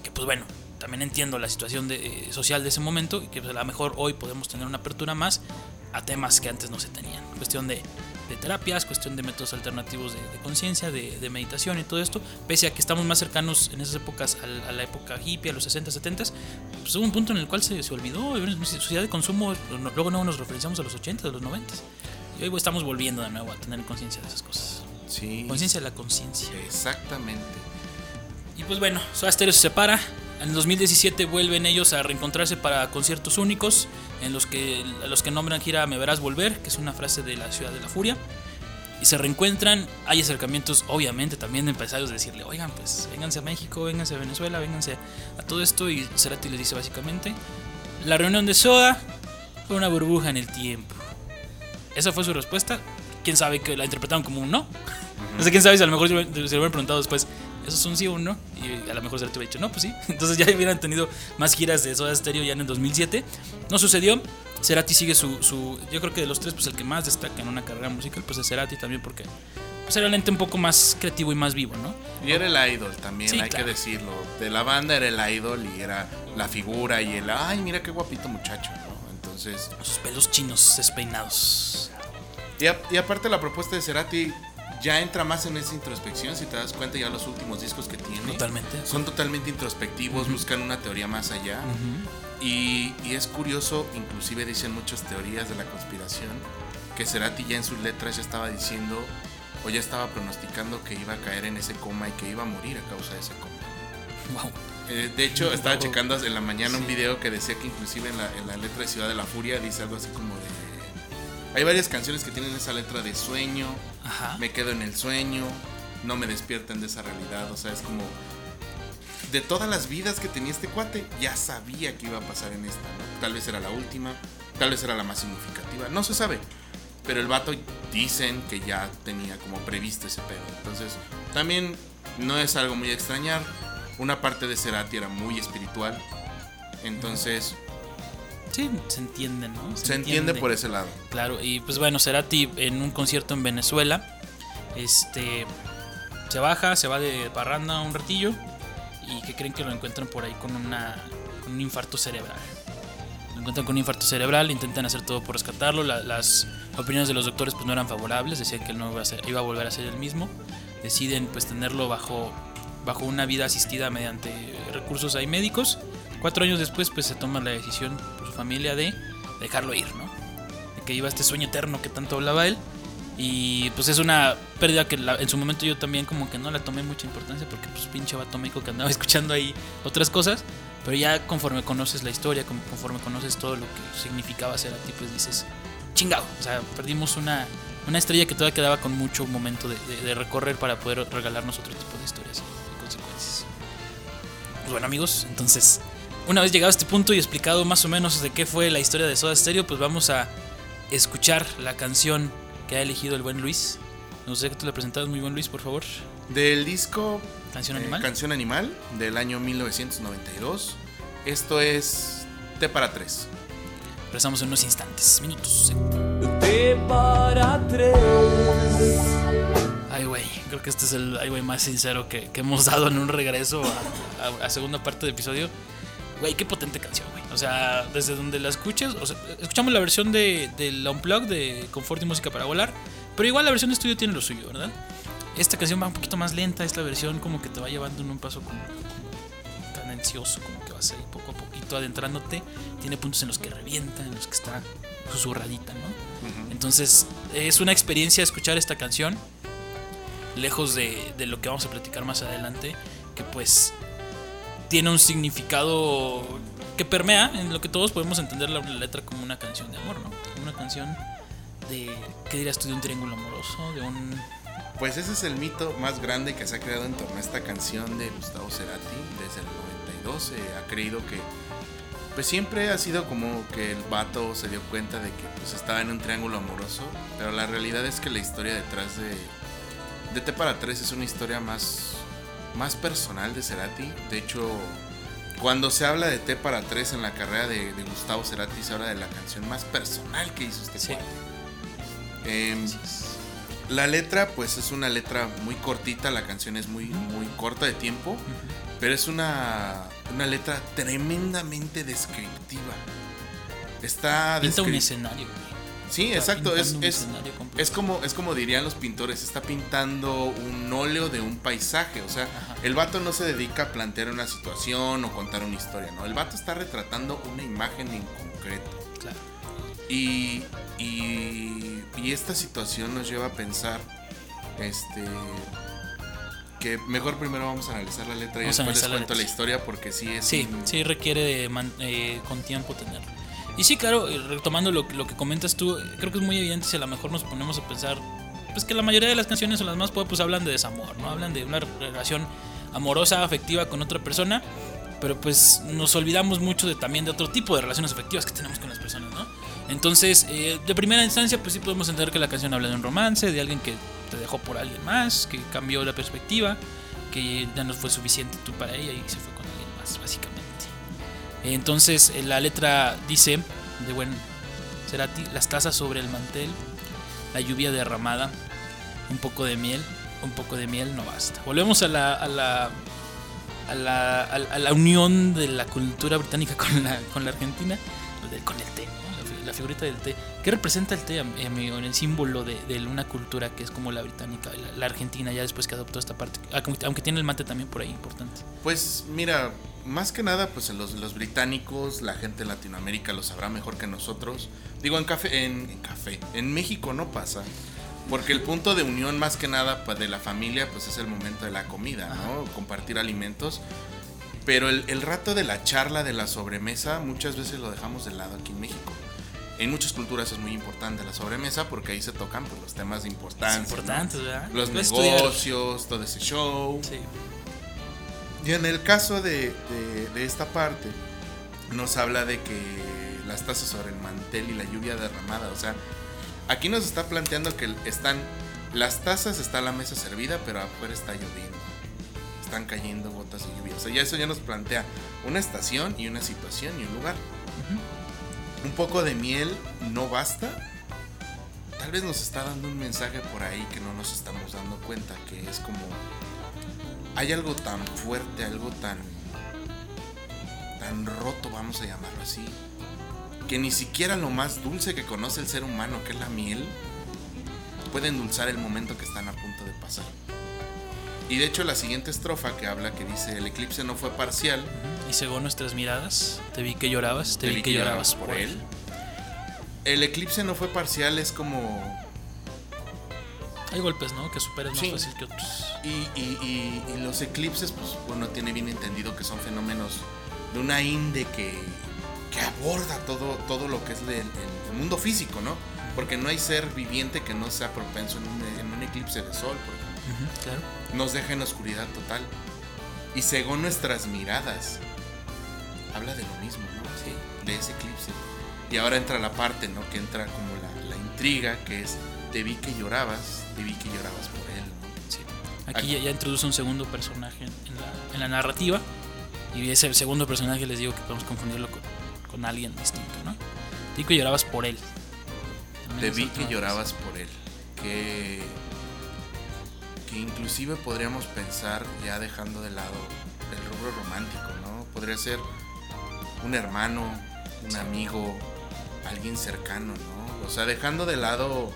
que, pues bueno, también entiendo la situación de, eh, social de ese momento y que pues, a lo mejor hoy podemos tener una apertura más a temas que antes no se tenían. Cuestión de de terapias, cuestión de métodos alternativos de, conciencia, de, meditación y todo esto, pese a que estamos más cercanos en esas épocas a, la época hippie, a los 60, 70, pues hubo un punto en el cual se, se olvidó, en sociedad de consumo, luego no nos referenciamos a los 80, a los 90, y hoy estamos volviendo de nuevo a tener conciencia de esas cosas. Sí. Conciencia de la conciencia. Exactamente. Y pues bueno, Soda Stereo se separa, en 2017 vuelven ellos a reencontrarse para conciertos únicos, en los que, los que nombran gira Me Verás Volver, que es una frase de la Ciudad de la Furia. Y se reencuentran, hay acercamientos obviamente también de empresarios de decirle, oigan, pues vénganse a México, vénganse a Venezuela, vénganse a todo esto. Y Cerati les dice básicamente, la reunión de Soda fue una burbuja en el tiempo. Esa fue su respuesta. Quién sabe que la interpretaron como un no. No [LAUGHS] sé quién sabe si a lo mejor se lo hubieran preguntado después, eso es un sí o un no. Y a lo mejor se le hubiera dicho, no, pues sí. [LAUGHS] Entonces ya hubieran tenido más giras de Soda Stereo ya en el 2007. No sucedió. Cerati sigue su, su, Yo creo que de los tres, pues el que más destaca en una carrera musical, pues es Cerati también, porque pues era un un poco más creativo y más vivo, ¿no? Y era el idol también, hay que decirlo. De la banda era el idol y era la figura y el, ay, mira qué guapito muchacho, ¿no? Entonces. Sus pelos chinos despeinados. Y, y aparte la propuesta de Cerati ya entra más en esa introspección, si te das cuenta ya los últimos discos que tiene. Totalmente. Son totalmente introspectivos, buscan una teoría más allá. y, es curioso, inclusive dicen muchas teorías de la conspiración, que Cerati ya en sus letras ya estaba diciendo o ya estaba pronosticando que iba a caer en ese coma y que iba a morir a causa de ese coma. Wow. Eh, de hecho, estaba checando en la mañana un video que decía que inclusive en la, en la letra de Ciudad de la Furia dice algo así como de Hay varias canciones que tienen esa letra de sueño, Ajá. me quedo en el sueño, no me despierten de esa realidad, o sea, es como de todas las vidas que tenía este cuate, ya sabía que iba a pasar en esta, ¿no? Tal vez era la última, tal vez era la más significativa, no se sabe. Pero el vato dicen que ya tenía como previsto ese pedo. Entonces, también no es algo muy extrañar. Una parte de Cerati era muy espiritual. Entonces, Sí, se entiende, ¿no? se entiende por ese lado. Claro, y pues bueno, Cerati en un concierto en Venezuela, este, se baja, se va de parranda un ratillo y que creen que lo encuentran por ahí con, una, con un infarto cerebral. Lo encuentran con un infarto cerebral, intentan hacer todo por rescatarlo, la- las opiniones de los doctores pues no eran favorables, decían que él no iba a, ser- iba a volver a ser el mismo, deciden pues tenerlo bajo, bajo una vida asistida mediante recursos ahí médicos. Cuatro años después pues se toma la decisión por su familia de dejarlo ir, ¿no? de que iba este sueño eterno que tanto hablaba él. Y pues es una pérdida que la- en su momento yo también como que no la tomé mucha importancia porque pues pinche vato que andaba [LAUGHS] escuchando ahí otras cosas. Pero ya conforme conoces la historia, conforme conoces todo lo que significaba ser a ti, pues dices, chingado. O sea, perdimos una, una estrella que todavía quedaba con mucho momento de, de- de recorrer para poder regalarnos otro tipo de historias y consecuencias. Pues bueno amigos, entonces una vez llegado a este punto y explicado más o menos de qué fue la historia de Soda Stereo, pues vamos a escuchar la canción que ha elegido el buen Luis. No sé que tú le presentabas muy buen Luis, por favor. Del disco Canción eh, animal. Canción Animal del año 1992. Esto es T para 3. Regresamos en unos instantes, minutos. T para tres. Ay, güey, creo que este es el ay, güey más sincero que, que hemos dado en un regreso a, a- a segunda parte del episodio. Güey, qué potente canción, güey. O sea, desde donde la escuches, o sea, escuchamos la versión de, del Unplugged de Confort y Música para Volar, pero igual la versión de estudio tiene lo suyo, ¿verdad? Esta canción va un poquito más lenta, esta versión como que te va llevando en un paso como, como cadencioso, como que vas ahí poco a poquito adentrándote. Tiene puntos en los que revienta, en los que está susurradita, ¿no? Entonces, es una experiencia escuchar esta canción lejos de, de lo que vamos a platicar más adelante, que pues tiene un significado que permea en lo que todos podemos entender la letra como una canción de amor, ¿no? Como una canción de, ¿qué dirías tú? De un triángulo amoroso, de un... Pues ese es el mito más grande que se ha creado en torno a esta canción de Gustavo Cerati desde el 92. Se ha creído que pues siempre ha sido como que el vato se dio cuenta de que pues estaba en un triángulo amoroso, pero la realidad es que la historia detrás de de T para 3 es una historia más más personal de Cerati. De hecho, cuando se habla de T para 3 en la carrera de, de Gustavo Cerati se habla de la canción más personal que hizo este Sí. Em, la letra, pues es una letra muy cortita, la canción es muy, muy corta de tiempo, pero es una, una letra tremendamente descriptiva. Está Pinta un escenario, güey. Sí, exacto, es, es, es como, es como dirían los pintores, está pintando un óleo de un paisaje, o sea, Ajá. el vato no se dedica a plantear una situación o contar una historia, no, el vato está retratando una imagen en concreto. Claro. Y, y, y esta situación nos lleva a pensar, este, que mejor primero vamos a analizar la letra y Vamos después les la cuento la historia porque sí es... Sí, un- sí requiere de man- eh, con tiempo tenerlo. Y sí, claro, retomando lo, lo que comentas tú, creo que es muy evidente si a lo mejor nos ponemos a pensar, pues que la mayoría de las canciones o las más pop pues hablan de desamor, ¿no? Hablan de una relación amorosa, afectiva con otra persona, pero pues nos olvidamos mucho de también de otro tipo de relaciones afectivas que tenemos con las personas, ¿no? Entonces, eh, de primera instancia, pues sí podemos entender que la canción habla de un romance, de alguien que te dejó por alguien más, que cambió la perspectiva, que ya no fue suficiente tú para ella y se fue con alguien más, básicamente. Entonces eh, la letra dice, de buen Cerati, las tazas sobre el mantel, la lluvia derramada, un poco de miel, un poco de miel no basta. Volvemos a la, a la, a la, a la- unión de la cultura británica con la, con la argentina, con el té, la figurita del té. ¿Qué representa el té, am- amigo, en el símbolo de, de una cultura que es como la británica, la, la argentina, ya después que adoptó esta parte? Aunque, aunque tiene el mate también por ahí importante. Pues mira, más que nada, pues los, los británicos, la gente en Latinoamérica lo sabrá mejor que nosotros. Digo, en café, en, en café, en México no pasa. Porque el punto de unión más que nada pa- de la familia, pues es el momento de la comida, ¿no? Compartir alimentos. Pero el, el rato de la charla, de la sobremesa, muchas veces lo dejamos de lado aquí en México. En muchas culturas es muy importante la sobremesa porque ahí se tocan pues, los temas de importancia. Importante, ¿verdad? ¿no? Los Puedes estudiar. negocios, todo ese show. Sí. Y en el caso de, de- de esta parte, nos habla de que las tazas sobre el mantel y la lluvia derramada. O sea, aquí nos está planteando que están las tazas, está la mesa servida, pero afuera está lloviendo. Están cayendo gotas de lluvia. O sea, ya eso ya nos plantea una estación y una situación y un lugar. Un poco de miel no basta. Tal vez nos está dando un mensaje por ahí que no nos estamos dando cuenta, que es como hay algo tan fuerte, algo tan tan roto, vamos a llamarlo así, que ni siquiera lo más dulce que conoce el ser humano, que es la miel, puede endulzar el momento que están a punto de pasar. Y de hecho la siguiente estrofa que habla que dice el eclipse no fue parcial. Y según nuestras miradas, te vi que llorabas, te, vi que llorabas por él. El eclipse no fue parcial, es como Hay golpes, ¿no? Que superas más fácil que otros. Y, y- y- y los eclipses, pues bueno, tiene bien entendido que son fenómenos de una inde que, que aborda todo, todo lo que es el, el- el mundo físico, ¿no? Porque no hay ser viviente que no sea propenso en un, en un eclipse de sol, por ejemplo. Claro. Nos deja en oscuridad total. Y según nuestras miradas, habla de lo mismo, ¿no? Sí. De ese eclipse. Y ahora entra la parte, ¿no? Que entra como la, la intriga, que es, te vi que llorabas, te vi que llorabas por él, ¿no? Sí. Aquí ya, ya introduce un segundo personaje en la, en la narrativa. Y ese segundo personaje les digo que podemos confundirlo con, con alguien distinto, ¿no? Te vi que llorabas por él. También Te vi que llorabas por él. Que, que inclusive podríamos pensar, ya dejando de lado el rubro romántico, ¿no? Podría ser un hermano, un amigo, alguien cercano, ¿no? O sea, dejando de lado...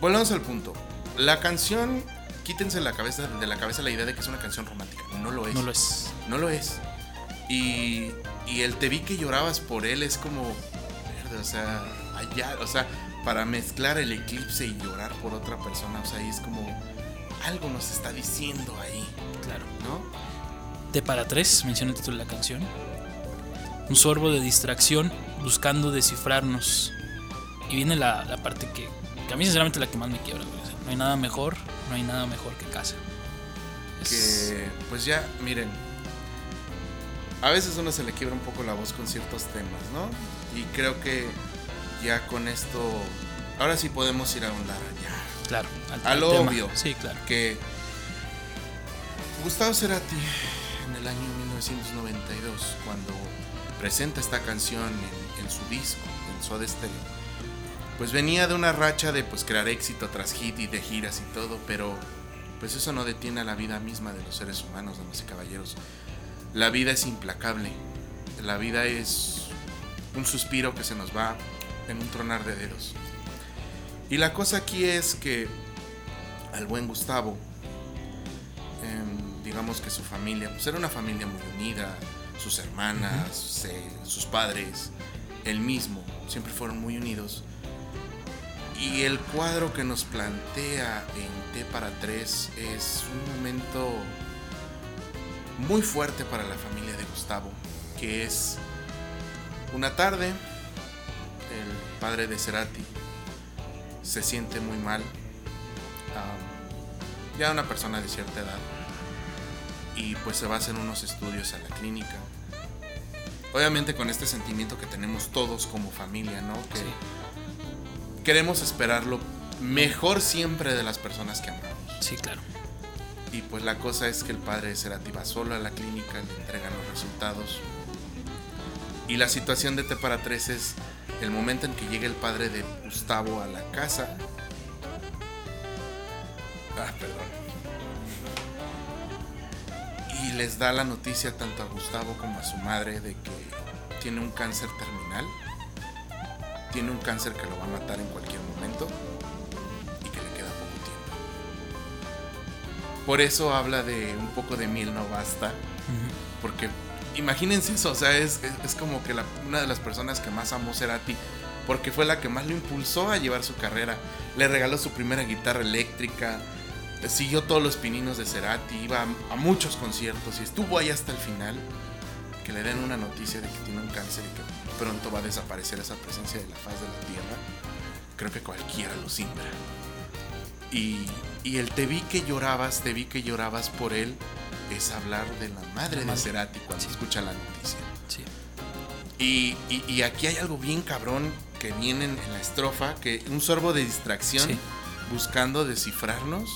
Volvamos al punto. La canción, quítense la cabeza, de la cabeza la idea de que es una canción romántica. No lo es. No lo es. No lo es. Y, y el te vi que llorabas por él es como, verde, o sea, allá, o sea, para mezclar el eclipse y llorar por otra persona, o sea, ahí es como, algo nos está diciendo ahí, Claro. ¿no? T para tres, menciona el título de la canción. Un sorbo de distracción buscando descifrarnos. Y viene la, la parte que, que a mí sinceramente es la que más me quiebra. no hay nada mejor, no hay nada mejor que casa. Es- Que, pues ya, miren, a veces uno se le quiebra un poco la voz con ciertos temas, ¿no? Y creo que ya con esto, ahora sí podemos ir a ahondar ya. Claro, al, A lo tema. obvio. Sí, claro. que Gustavo Cerati en el año 1992 cuando presenta esta canción en, en su disco en Soda Stereo pues venía de una racha de pues crear éxito tras hit y de giras y todo pero pues eso no detiene a la vida misma de los seres humanos damas y caballeros la vida es implacable la vida es un suspiro que se nos va en un tronar de dedos y la cosa aquí es que al buen Gustavo, em, digamos que su familia, pues era una familia muy unida, sus hermanas, se- sus padres, él mismo, siempre fueron muy unidos. Y el cuadro que nos plantea en T para 3 es un momento muy fuerte para la familia de Gustavo, que es una tarde, el padre de Cerati se siente muy mal, ya una persona de cierta edad, y pues se va a hacer unos estudios a la clínica. Obviamente con este sentimiento que tenemos todos como familia, ¿no? Que Sí. queremos esperar lo mejor siempre de las personas que amamos. Sí, claro. Y pues la cosa es que el padre de Cerati va solo a la clínica, le entregan los resultados. Y la situación de T para 3 es el momento en que llega el padre de Gustavo a la casa. Ah, perdón. Y les da la noticia tanto a Gustavo como a su madre de que tiene un cáncer terminal. Tiene un cáncer que lo va a matar en cualquier momento. Y que le queda poco tiempo. Por eso habla de un poco de miel no basta. Porque imagínense eso, o sea, es, es- como que una de las personas que más amó Cerati, porque fue la que más lo impulsó a llevar su carrera. Le regaló su primera guitarra eléctrica, siguió todos los pininos de Cerati, iba a, a muchos conciertos y estuvo ahí hasta el final. que le den una noticia de que tiene un cáncer y que pronto va a desaparecer esa presencia de la faz de la tierra, creo que cualquiera lo simbra. Y, y el te vi que llorabas, te vi que llorabas por él, es hablar de la madre La de. Cerati cuando escucha la noticia. Sí. Y, y- y aquí hay algo bien cabrón que viene en, en la estrofa, que un sorbo de distracción Sí. buscando descifrarnos.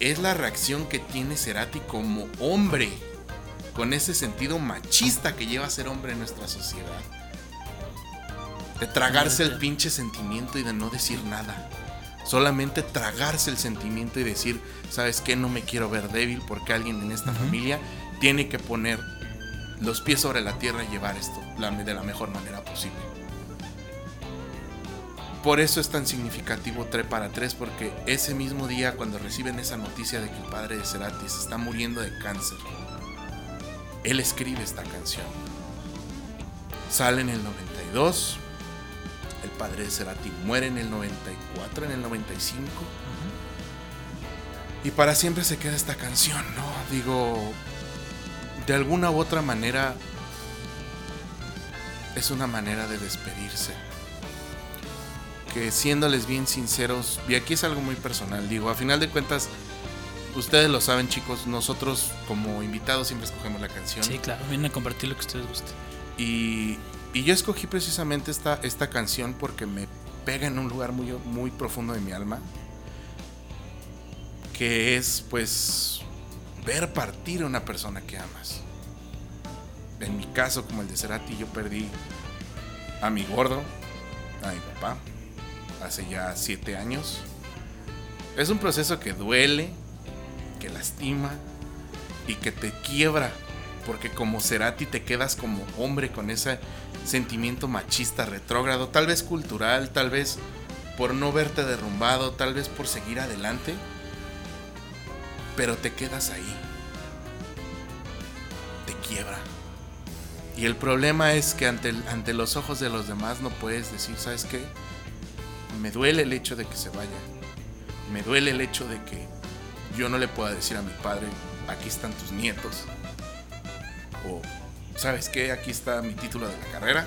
Es la reacción que tiene Cerati como hombre, con ese sentido machista que lleva a ser hombre en nuestra sociedad. De tragarse el pinche sentimiento y de no decir nada. Solamente tragarse el sentimiento y decir, ¿sabes qué? No me quiero ver débil porque alguien en esta familia tiene que poner los pies sobre la tierra y llevar esto de la mejor manera posible. Por eso es tan significativo 3 para 3, porque ese mismo día cuando reciben esa noticia de que el padre de Cerati se está muriendo de cáncer, él escribe esta canción. Sale en el 92, el padre de Cerati muere en el 94, en el 95, y para siempre se queda esta canción, ¿no? Digo, de alguna u otra manera es una manera de despedirse. Que siéndoles bien sinceros, y aquí es algo muy personal, digo, a final de cuentas, ustedes lo saben chicos, nosotros como invitados siempre escogemos la canción. Sí, claro. Vienen a compartir lo que ustedes gusten. Y, y yo escogí precisamente esta, esta canción porque me pega en un lugar muy, muy profundo de mi alma. Que es pues ver partir a una persona que amas. En mi caso, como el de Cerati, yo perdí a mi gordo, a mi papá, hace ya siete años. Es un proceso que duele, que lastima y que te quiebra. Porque como Cerati te quedas como hombre con ese sentimiento machista retrógrado, tal vez cultural, tal vez por no verte derrumbado, tal vez por seguir adelante. Pero te quedas ahí. Te quiebra. Y el problema es que ante, ante los ojos de los demás no puedes decir, ¿sabes qué? Me duele el hecho de que se vaya. Me duele el hecho de que yo no le pueda decir a mi padre, aquí están tus nietos. O, ¿sabes qué? Aquí está mi título de la carrera.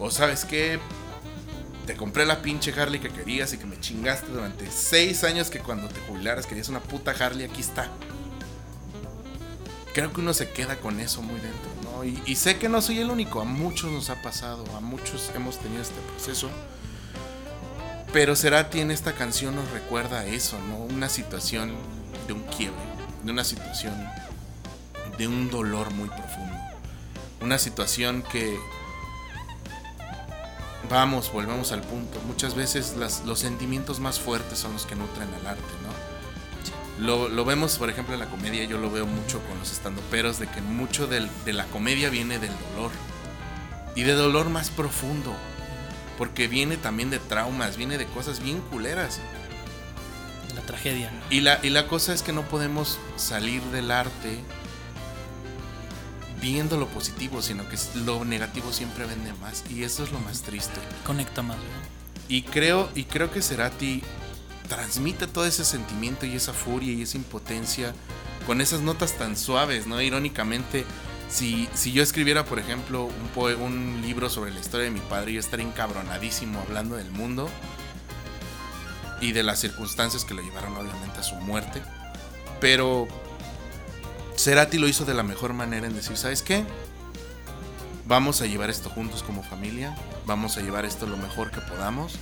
O, ¿sabes qué? Te compré la pinche Harley que querías y que me chingaste durante seis años que cuando te jubilaras querías una puta Harley, aquí está. Creo que uno se queda con eso muy dentro, ¿no? Y, y sé que no soy el único, a muchos nos ha pasado, a muchos hemos tenido este proceso. Pero Cerati en esta canción nos recuerda eso, ¿no? Una situación de un quiebre, de una situación de un dolor muy profundo. Una situación que, vamos, volvemos al punto, muchas veces las- los sentimientos más fuertes son los que nutren al arte, ¿no? Lo, lo vemos, por ejemplo, en la comedia, yo lo veo mucho con los estandoperos, de que mucho del- de la comedia viene del dolor. Y de dolor más profundo, porque viene también de traumas, viene de cosas bien culeras. La tragedia, ¿no? Y la, y la cosa es que no podemos salir del arte viendo lo positivo, sino que lo negativo siempre vende más. Y eso es lo más triste. Conecta más, ¿no? Y creo, y creo que Cerati transmite todo ese sentimiento y esa furia y esa impotencia con esas notas tan suaves, ¿no? Irónicamente, si, si yo escribiera, por ejemplo, un, un libro sobre la historia de mi padre, yo estaría encabronadísimo hablando del mundo y de las circunstancias que lo llevaron obviamente a su muerte. Pero Cerati lo hizo de la mejor manera en decir, ¿sabes qué? Vamos a llevar esto juntos como familia, vamos a llevar esto lo mejor que podamos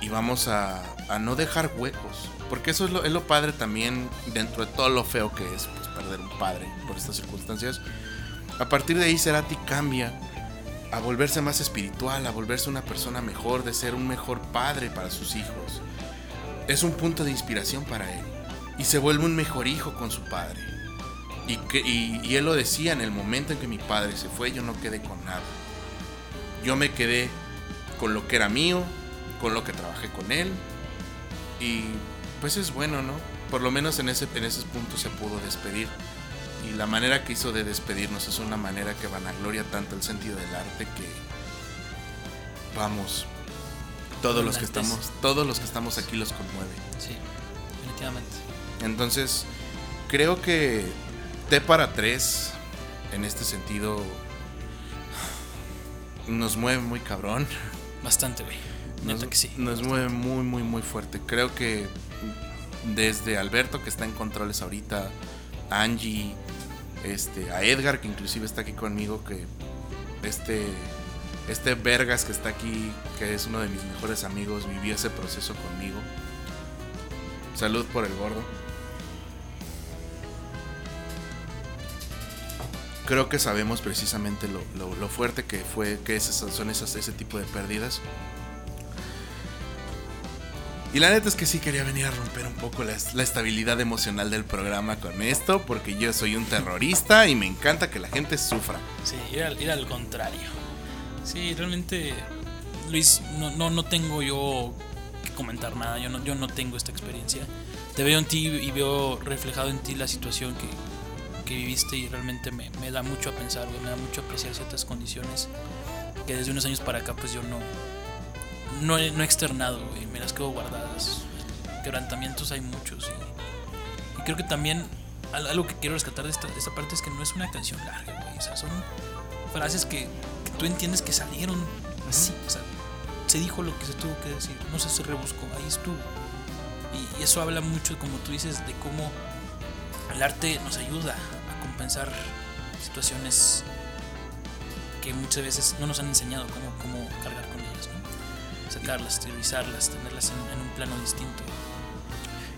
y vamos a, no dejar huecos. Porque eso es lo, es lo padre también dentro de todo lo feo que es pues, perder un padre por estas circunstancias. A partir de ahí Cerati cambia a volverse más espiritual, a volverse una persona mejor, de ser un mejor padre para sus hijos. Es un punto de inspiración para él. Y se vuelve un mejor hijo con su padre. Y, que, y, y él lo decía en el momento en que mi padre se fue, yo no quedé con nada. Yo me quedé con lo que era mío, con lo que trabajé con él. Y pues es bueno, ¿no? Por lo menos en ese, en ese punto se pudo despedir. Y la manera que hizo de despedirnos es una manera que vanagloria tanto el sentido del arte que vamos, todos los que estamos, todos los que estamos aquí los conmueve. Sí, definitivamente. Entonces, creo que T para tres, en este sentido, nos mueve muy cabrón. Bastante, güey. Neta Nos, que sí. nos mueve muy, muy, muy fuerte. Creo que desde Alberto, que está en controles ahorita, Angie, este, a Edgar, que inclusive está aquí conmigo, que este, este Vergas que está aquí, que es uno de mis mejores amigos, vivió ese proceso conmigo. Salud por el gordo. Creo que sabemos precisamente lo, lo- lo fuerte que fue, que es son esas, ese tipo de pérdidas. Y la neta es que sí quería venir a romper un poco la, la estabilidad emocional del programa con esto, porque yo soy un terrorista y me encanta que la gente sufra. Sí, ir al, ir al contrario. Sí, realmente, Luis, no, no, no tengo yo que comentar nada. Yo no, yo no tengo esta experiencia. Te veo en ti y veo reflejado en ti la situación que, que viviste y realmente me, me da mucho a pensar, güey, me da mucho a apreciar ciertas condiciones que desde unos años para acá pues yo no, no, he, no he externado, güey, me las quedo guardadas. Quebrantamientos hay muchos y, y creo que también al- algo que quiero rescatar de esta, de esta parte es que no es una canción larga, güey. O sea, son frases que, que tú entiendes que salieron así. O sea, se dijo lo que se tuvo que decir. No se, se rebuscó, ahí estuvo. Y, y eso habla mucho, como tú dices, de cómo el arte nos ayuda a compensar situaciones que muchas veces no nos han enseñado cómo, cómo cargar con ellas. Sacarlas, teorizarlas, tenerlas en- en un plano distinto.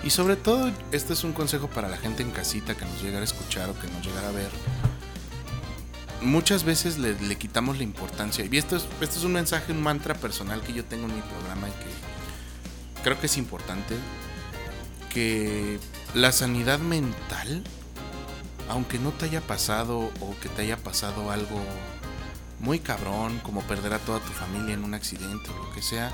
Y sobre todo, este es un consejo para la gente en casita que nos llegara a escuchar o que nos llegara a ver. Muchas veces le, le quitamos la importancia. Y esto es, esto es un mensaje, un mantra personal que yo tengo en mi programa y que creo que es importante. Que la sanidad mental, aunque no te haya pasado o que te haya pasado algo muy cabrón, como perder a toda tu familia en un accidente o lo que sea,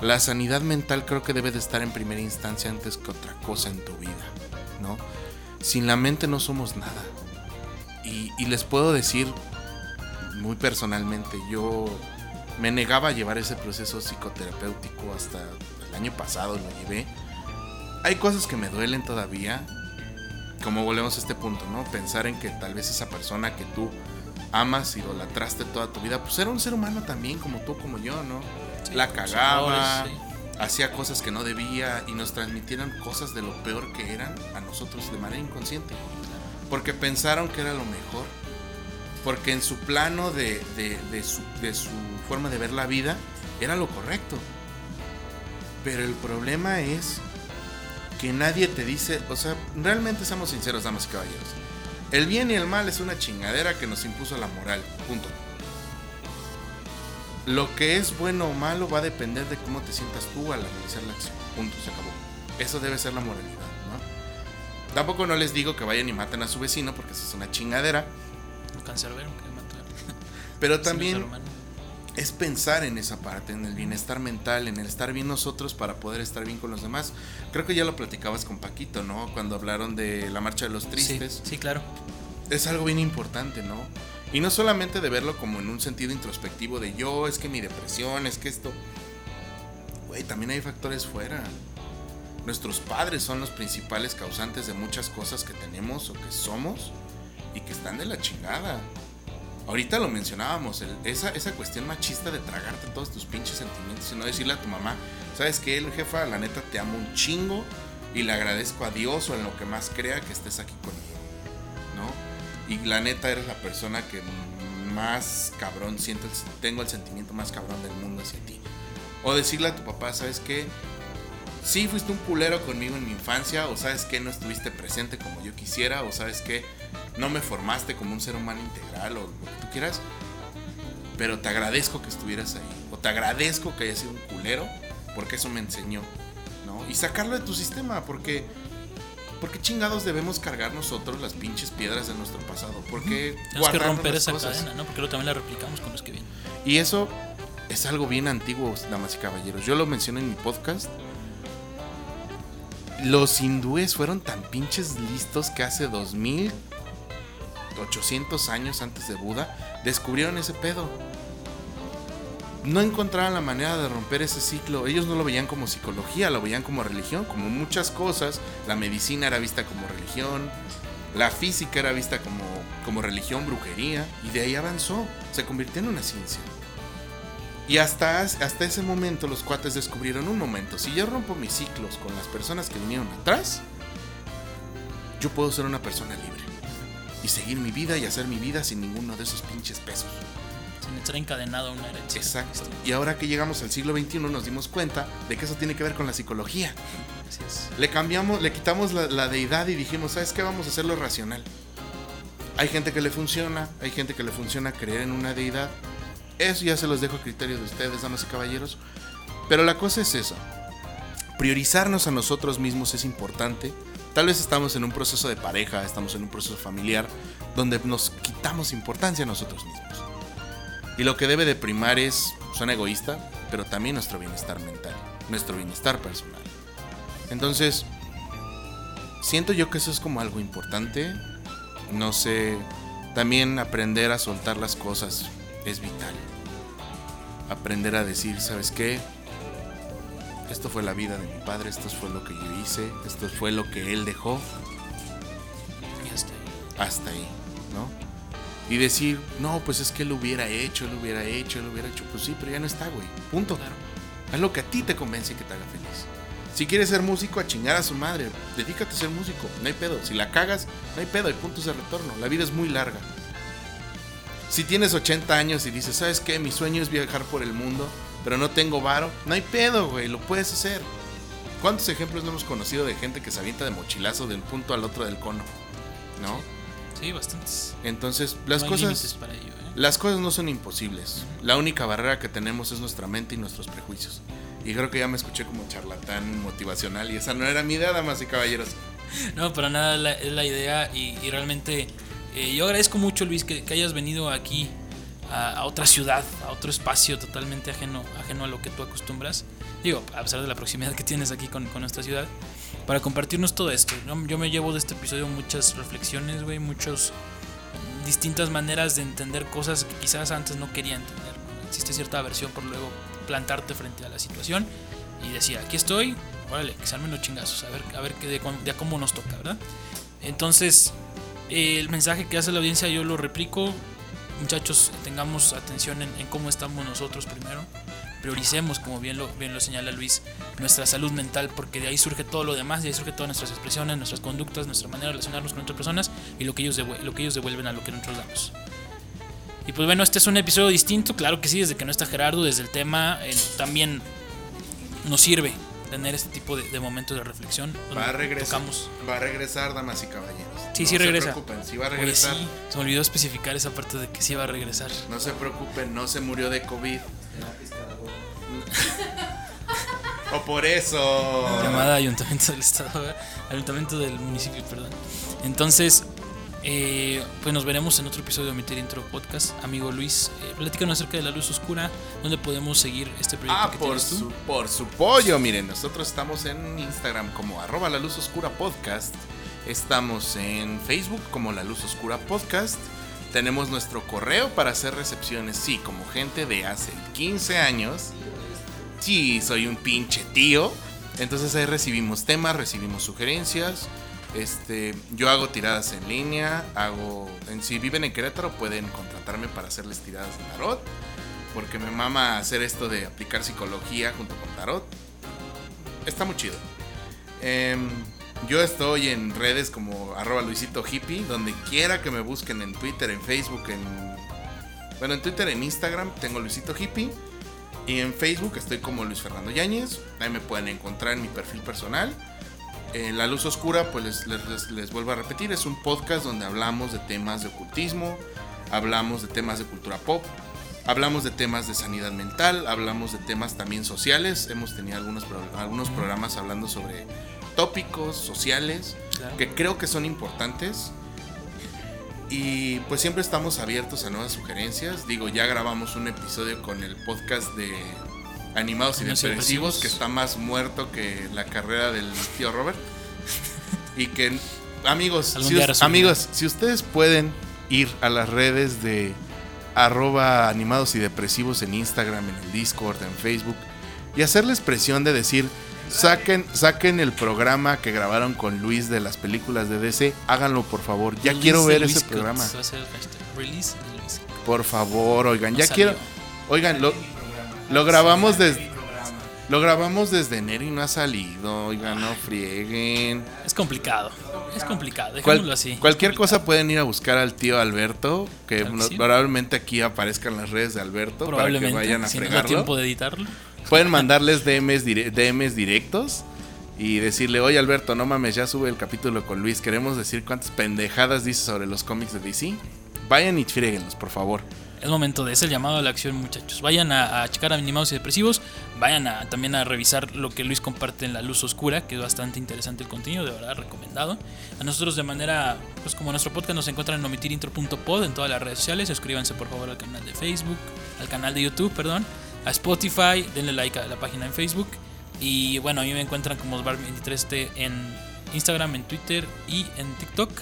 la sanidad mental creo que debe de estar en primera instancia antes que otra cosa en tu vida, ¿no? Sin la mente no somos nada. Y, y les puedo decir muy personalmente, yo me negaba a llevar ese proceso psicoterapéutico hasta el año pasado, lo llevé. Hay cosas que me duelen todavía, como volvemos a este punto, ¿no? Pensar en que tal vez esa persona que tú amas, idolatraste toda tu vida, pues era un ser humano también, como tú, como yo, ¿no? Sí, la cagaba, sí. hacía cosas que no debía y nos transmitieron cosas de lo peor que eran a nosotros de manera inconsciente. Porque pensaron que era lo mejor. Porque en su plano de, de- de su, de su forma de ver la vida era lo correcto. Pero el problema es que nadie te dice, o sea, realmente seamos sinceros, damas y caballeros. El bien y el mal es una chingadera que nos impuso la moral. Punto. Lo que es bueno o malo va a depender de cómo te sientas tú al realizar la acción. Punto, se acabó. Eso debe ser la moralidad, ¿no? Tampoco no les digo que vayan y maten a su vecino porque eso es una chingadera. Un cancerbero que matar. Pero [LAUGHS] también. Es pensar en esa parte, en el bienestar mental, en el estar bien nosotros para poder estar bien con los demás. Creo que ya lo platicabas con Paquito, ¿no? Cuando hablaron de la marcha de los tristes. Sí, sí, claro. es algo bien importante, ¿no? Y no solamente de verlo como en un sentido introspectivo de yo, es que mi depresión, es que esto... Güey, también hay factores fuera. Nuestros padres son los principales causantes de muchas cosas que tenemos o que somos y que están de la chingada. Ahorita lo mencionábamos, esa, esa cuestión machista de tragarte todos tus pinches sentimientos y no decirle a tu mamá, ¿sabes qué, jefa? La neta te amo un chingo y le agradezco a Dios o en lo que más crea que estés aquí conmigo, ¿no? Y la neta eres la persona que más cabrón siento, tengo el sentimiento más cabrón del mundo hacia ti. O decirle a tu papá, ¿sabes qué? Sí, fuiste un culero conmigo en mi infancia, o sabes que no estuviste presente como yo quisiera, o sabes que no me formaste como un ser humano integral, o lo que tú quieras, pero te agradezco que estuvieras ahí, o te agradezco que hayas sido un culero, porque eso me enseñó, ¿no? Y sacarlo de tu sistema, porque. ¿Por qué chingados debemos cargar nosotros las pinches piedras de nuestro pasado? ¿Por qué Tenemos que romper esa cosas? cadena, ¿no? Porque luego también la replicamos con los que vienen. Y eso es algo bien antiguo, damas y caballeros. Yo lo mencioné en mi podcast. Los hindúes fueron tan pinches listos que hace 2800 años antes de Buda descubrieron ese pedo. No encontraban la manera de romper ese ciclo. Ellos no lo veían como psicología, lo veían como religión, como muchas cosas. La medicina era vista como religión. La física era vista como, como religión, brujería, y de ahí avanzó, se convirtió en una ciencia. Y hasta, hasta ese momento los cuates descubrieron un momento, si yo rompo mis ciclos con las personas que vinieron atrás, yo puedo ser una persona libre. Y seguir mi vida y hacer mi vida sin ninguno de esos pinches pesos. Sin estar encadenado a una herencia. Exacto. Y ahora que llegamos al siglo XXI nos dimos cuenta de que eso tiene que ver con la psicología. Así es. Le cambiamos, le quitamos la, la deidad y dijimos, ¿sabes qué? Vamos a hacerlo racional. Hay gente que le funciona, hay gente que le funciona creer en una deidad. Eso ya se los dejo a criterio de ustedes, damas y caballeros. Pero la cosa es esa. Priorizarnos a nosotros mismos es importante. Tal vez estamos en un proceso de pareja, estamos en un proceso familiar, donde nos quitamos importancia a nosotros mismos. Y lo que debe de primar es, suena egoísta, pero también nuestro bienestar mental, nuestro bienestar personal. Entonces, siento yo que eso es como algo importante. No sé, también aprender a soltar las cosas es vital. Aprender a decir, ¿sabes qué? Esto fue la vida de mi padre, esto fue lo que yo hice, esto fue lo que él dejó, Y hasta ahí. hasta ahí, ¿no? Y decir, no, pues es que él lo hubiera hecho, él lo hubiera hecho, él lo hubiera hecho. Pues sí, pero ya no está, güey. Punto. Claro. Haz lo que a ti te convence y que te haga feliz. Si quieres ser músico, a chingar a su madre. Dedícate a ser músico. No hay pedo. Si la cagas, no hay pedo. Hay puntos de retorno. La vida es muy larga. Si tienes 80 años y dices, ¿sabes qué? Mi sueño es viajar por el mundo, pero no tengo varo. No hay pedo, güey. Lo puedes hacer. ¿Cuántos ejemplos no hemos conocido de gente que se avienta de mochilazo de un punto al otro del cono? ¿No? Sí, bastantes. Entonces, las No cosas... límites para ello, ¿eh? Las cosas no son imposibles. La única barrera que tenemos es nuestra mente y nuestros prejuicios. Y creo que ya me escuché como charlatán motivacional y esa no era mi idea, damas y caballeros. [LAUGHS] No, para nada la- es la idea y, y realmente eh, yo agradezco mucho Luis que, que hayas venido aquí a, a otra ciudad, a otro espacio totalmente ajeno, ajeno a lo que tú acostumbras. Digo, a pesar de la proximidad que tienes aquí con, con nuestra ciudad, para compartirnos todo esto. Yo, me llevo de este episodio muchas reflexiones, güey, muchos distintas maneras de entender cosas que quizás antes no quería entender. Existe cierta aversión por luego plantarte frente a la situación y decir, aquí estoy, órale, que se armen los chingazos, a ver, a ver qué de, de a cómo nos toca, ¿verdad? Entonces, el mensaje que hace la audiencia yo lo replico. Muchachos, tengamos atención en, cómo estamos nosotros primero. Prioricemos, como bien lo, bien lo señala Luis, nuestra salud mental, porque de ahí surge todo lo demás, de ahí surge todas nuestras expresiones, nuestras conductas, nuestra manera de relacionarnos con otras personas y lo que ellos, lo que ellos devuelven a lo que nosotros damos. Y pues bueno, este es un episodio distinto, claro que sí, desde que no está Gerardo, desde el tema, eh, también nos sirve tener este tipo de, de momentos de reflexión. Va a regresar. tocamos. Va a regresar, damas y caballeros. Sí, no sí se regresa. preocupen, sí va a Oye, regresar. sí, se me olvidó especificar esa parte de que sí va a regresar. No se preocupen, no se murió de COVID. [LAUGHS] o por eso. Llamada Ayuntamiento del Estado, ¿verdad? Ayuntamiento del municipio, perdón. Entonces, eh, pues nos veremos en otro episodio de Meter Intro Podcast. Amigo Luis, eh, platícanos acerca de la luz oscura, donde podemos seguir este proyecto Ah, que por tienes tú. su, por su pollo. Miren, nosotros estamos en Instagram como arroba la luz oscura podcast. Estamos en Facebook como la luz oscura podcast. Tenemos nuestro correo para hacer recepciones. Sí, como gente de hace 15 años. Sí, soy un pinche tío. Entonces ahí recibimos temas, recibimos sugerencias. Este, yo hago tiradas en línea, hago, si viven en Querétaro pueden contratarme para hacerles tiradas de tarot, porque me mama hacer esto de aplicar psicología junto con tarot. Está muy chido. Em, yo estoy en redes como arroba Luisito Hippie, donde quiera que me busquen en Twitter, en Facebook, en... Bueno, en Twitter, en Instagram tengo Luisito Hippie. Y en Facebook estoy como Luis Fernando Yáñez. Ahí me pueden encontrar en mi perfil personal. En La Luz Oscura, pues les, les- les- les vuelvo a repetir, es un podcast donde hablamos de temas de ocultismo, hablamos de temas de cultura pop, hablamos de temas de sanidad mental, hablamos de temas también sociales. Hemos tenido algunos, algunos programas hablando sobre tópicos sociales Claro. que creo que son importantes. Y pues siempre estamos abiertos a nuevas sugerencias. Digo, ya grabamos un episodio con el podcast de Animados y Depresivos, que está más muerto que la carrera del tío Robert. [LAUGHS] y que, amigos, si, amigos, si ustedes pueden ir a las redes de arroba animados y depresivos en Instagram, en el Discord, en Facebook, y hacerles presión de decir, saquen, saquen el programa que grabaron con Luis de las películas de DC. Háganlo, por favor. Ya Release quiero ver ese programa. Luis Cut. Por favor, oigan, No ya salió. quiero. Oigan, lo, lo grabamos desde. Lo grabamos desde enero y no ha salido. Oigan, no frieguen. Es complicado. Es complicado. Cual- Dejémoslo así. cualquier cosa pueden ir a buscar al tío Alberto. Que Claro que no- sí. probablemente aquí aparezcan las redes de Alberto. Probablemente. Para que vayan a si fregarlo. tiempo de editarlo. Pueden [LAUGHS] mandarles DMs, dire- DMs directos y decirle, oye Alberto, no mames, ya sube el capítulo con Luis. Queremos decir cuántas pendejadas dice sobre los cómics de DC. Vayan y fríguenlos, por favor. Es momento de ese llamado a la acción, muchachos. Vayan a, a checar Animados y Depresivos. Vayan a, también a revisar lo que Luis comparte en La Luz Oscura, que es bastante interesante el contenido, de verdad recomendado. A nosotros de manera, pues como nuestro podcast nos encuentran en omitirintro.pod en todas las redes sociales. Suscríbanse por favor al canal de Facebook, al canal de YouTube, perdón, a Spotify, denle like a la página en Facebook. Y bueno, a mí me encuentran como Osbar23 en Instagram, en Twitter y en TikTok.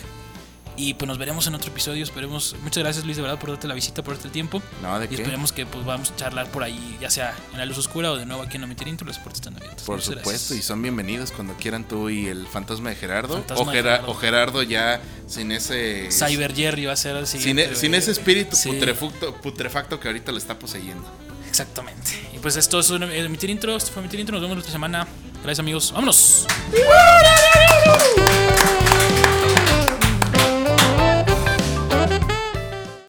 Y pues nos veremos en otro episodio. Esperemos. Muchas gracias, Luis, de verdad, por darte la visita, por darte el tiempo. No, ¿de Y qué? esperemos que pues vamos a charlar por ahí, ya sea en la luz oscura o de nuevo aquí en Omitir Intro. Las puertas están abiertas. Por Muchas supuesto, gracias. y son bienvenidos cuando quieran tú y el fantasma de Gerardo. Fantasma o, de Gerardo. o Gerardo ya sin ese... Cyber Jerry va a ser el Sin, siguiente. e- sin ese espíritu Sí. putrefacto, putrefacto que ahorita lo está poseyendo. Exactamente. Y pues esto es un- Omitir Intro. Esto fue Omitir Intro. Nos vemos la otra semana. Gracias, amigos. ¡Vámonos! ¡Woo!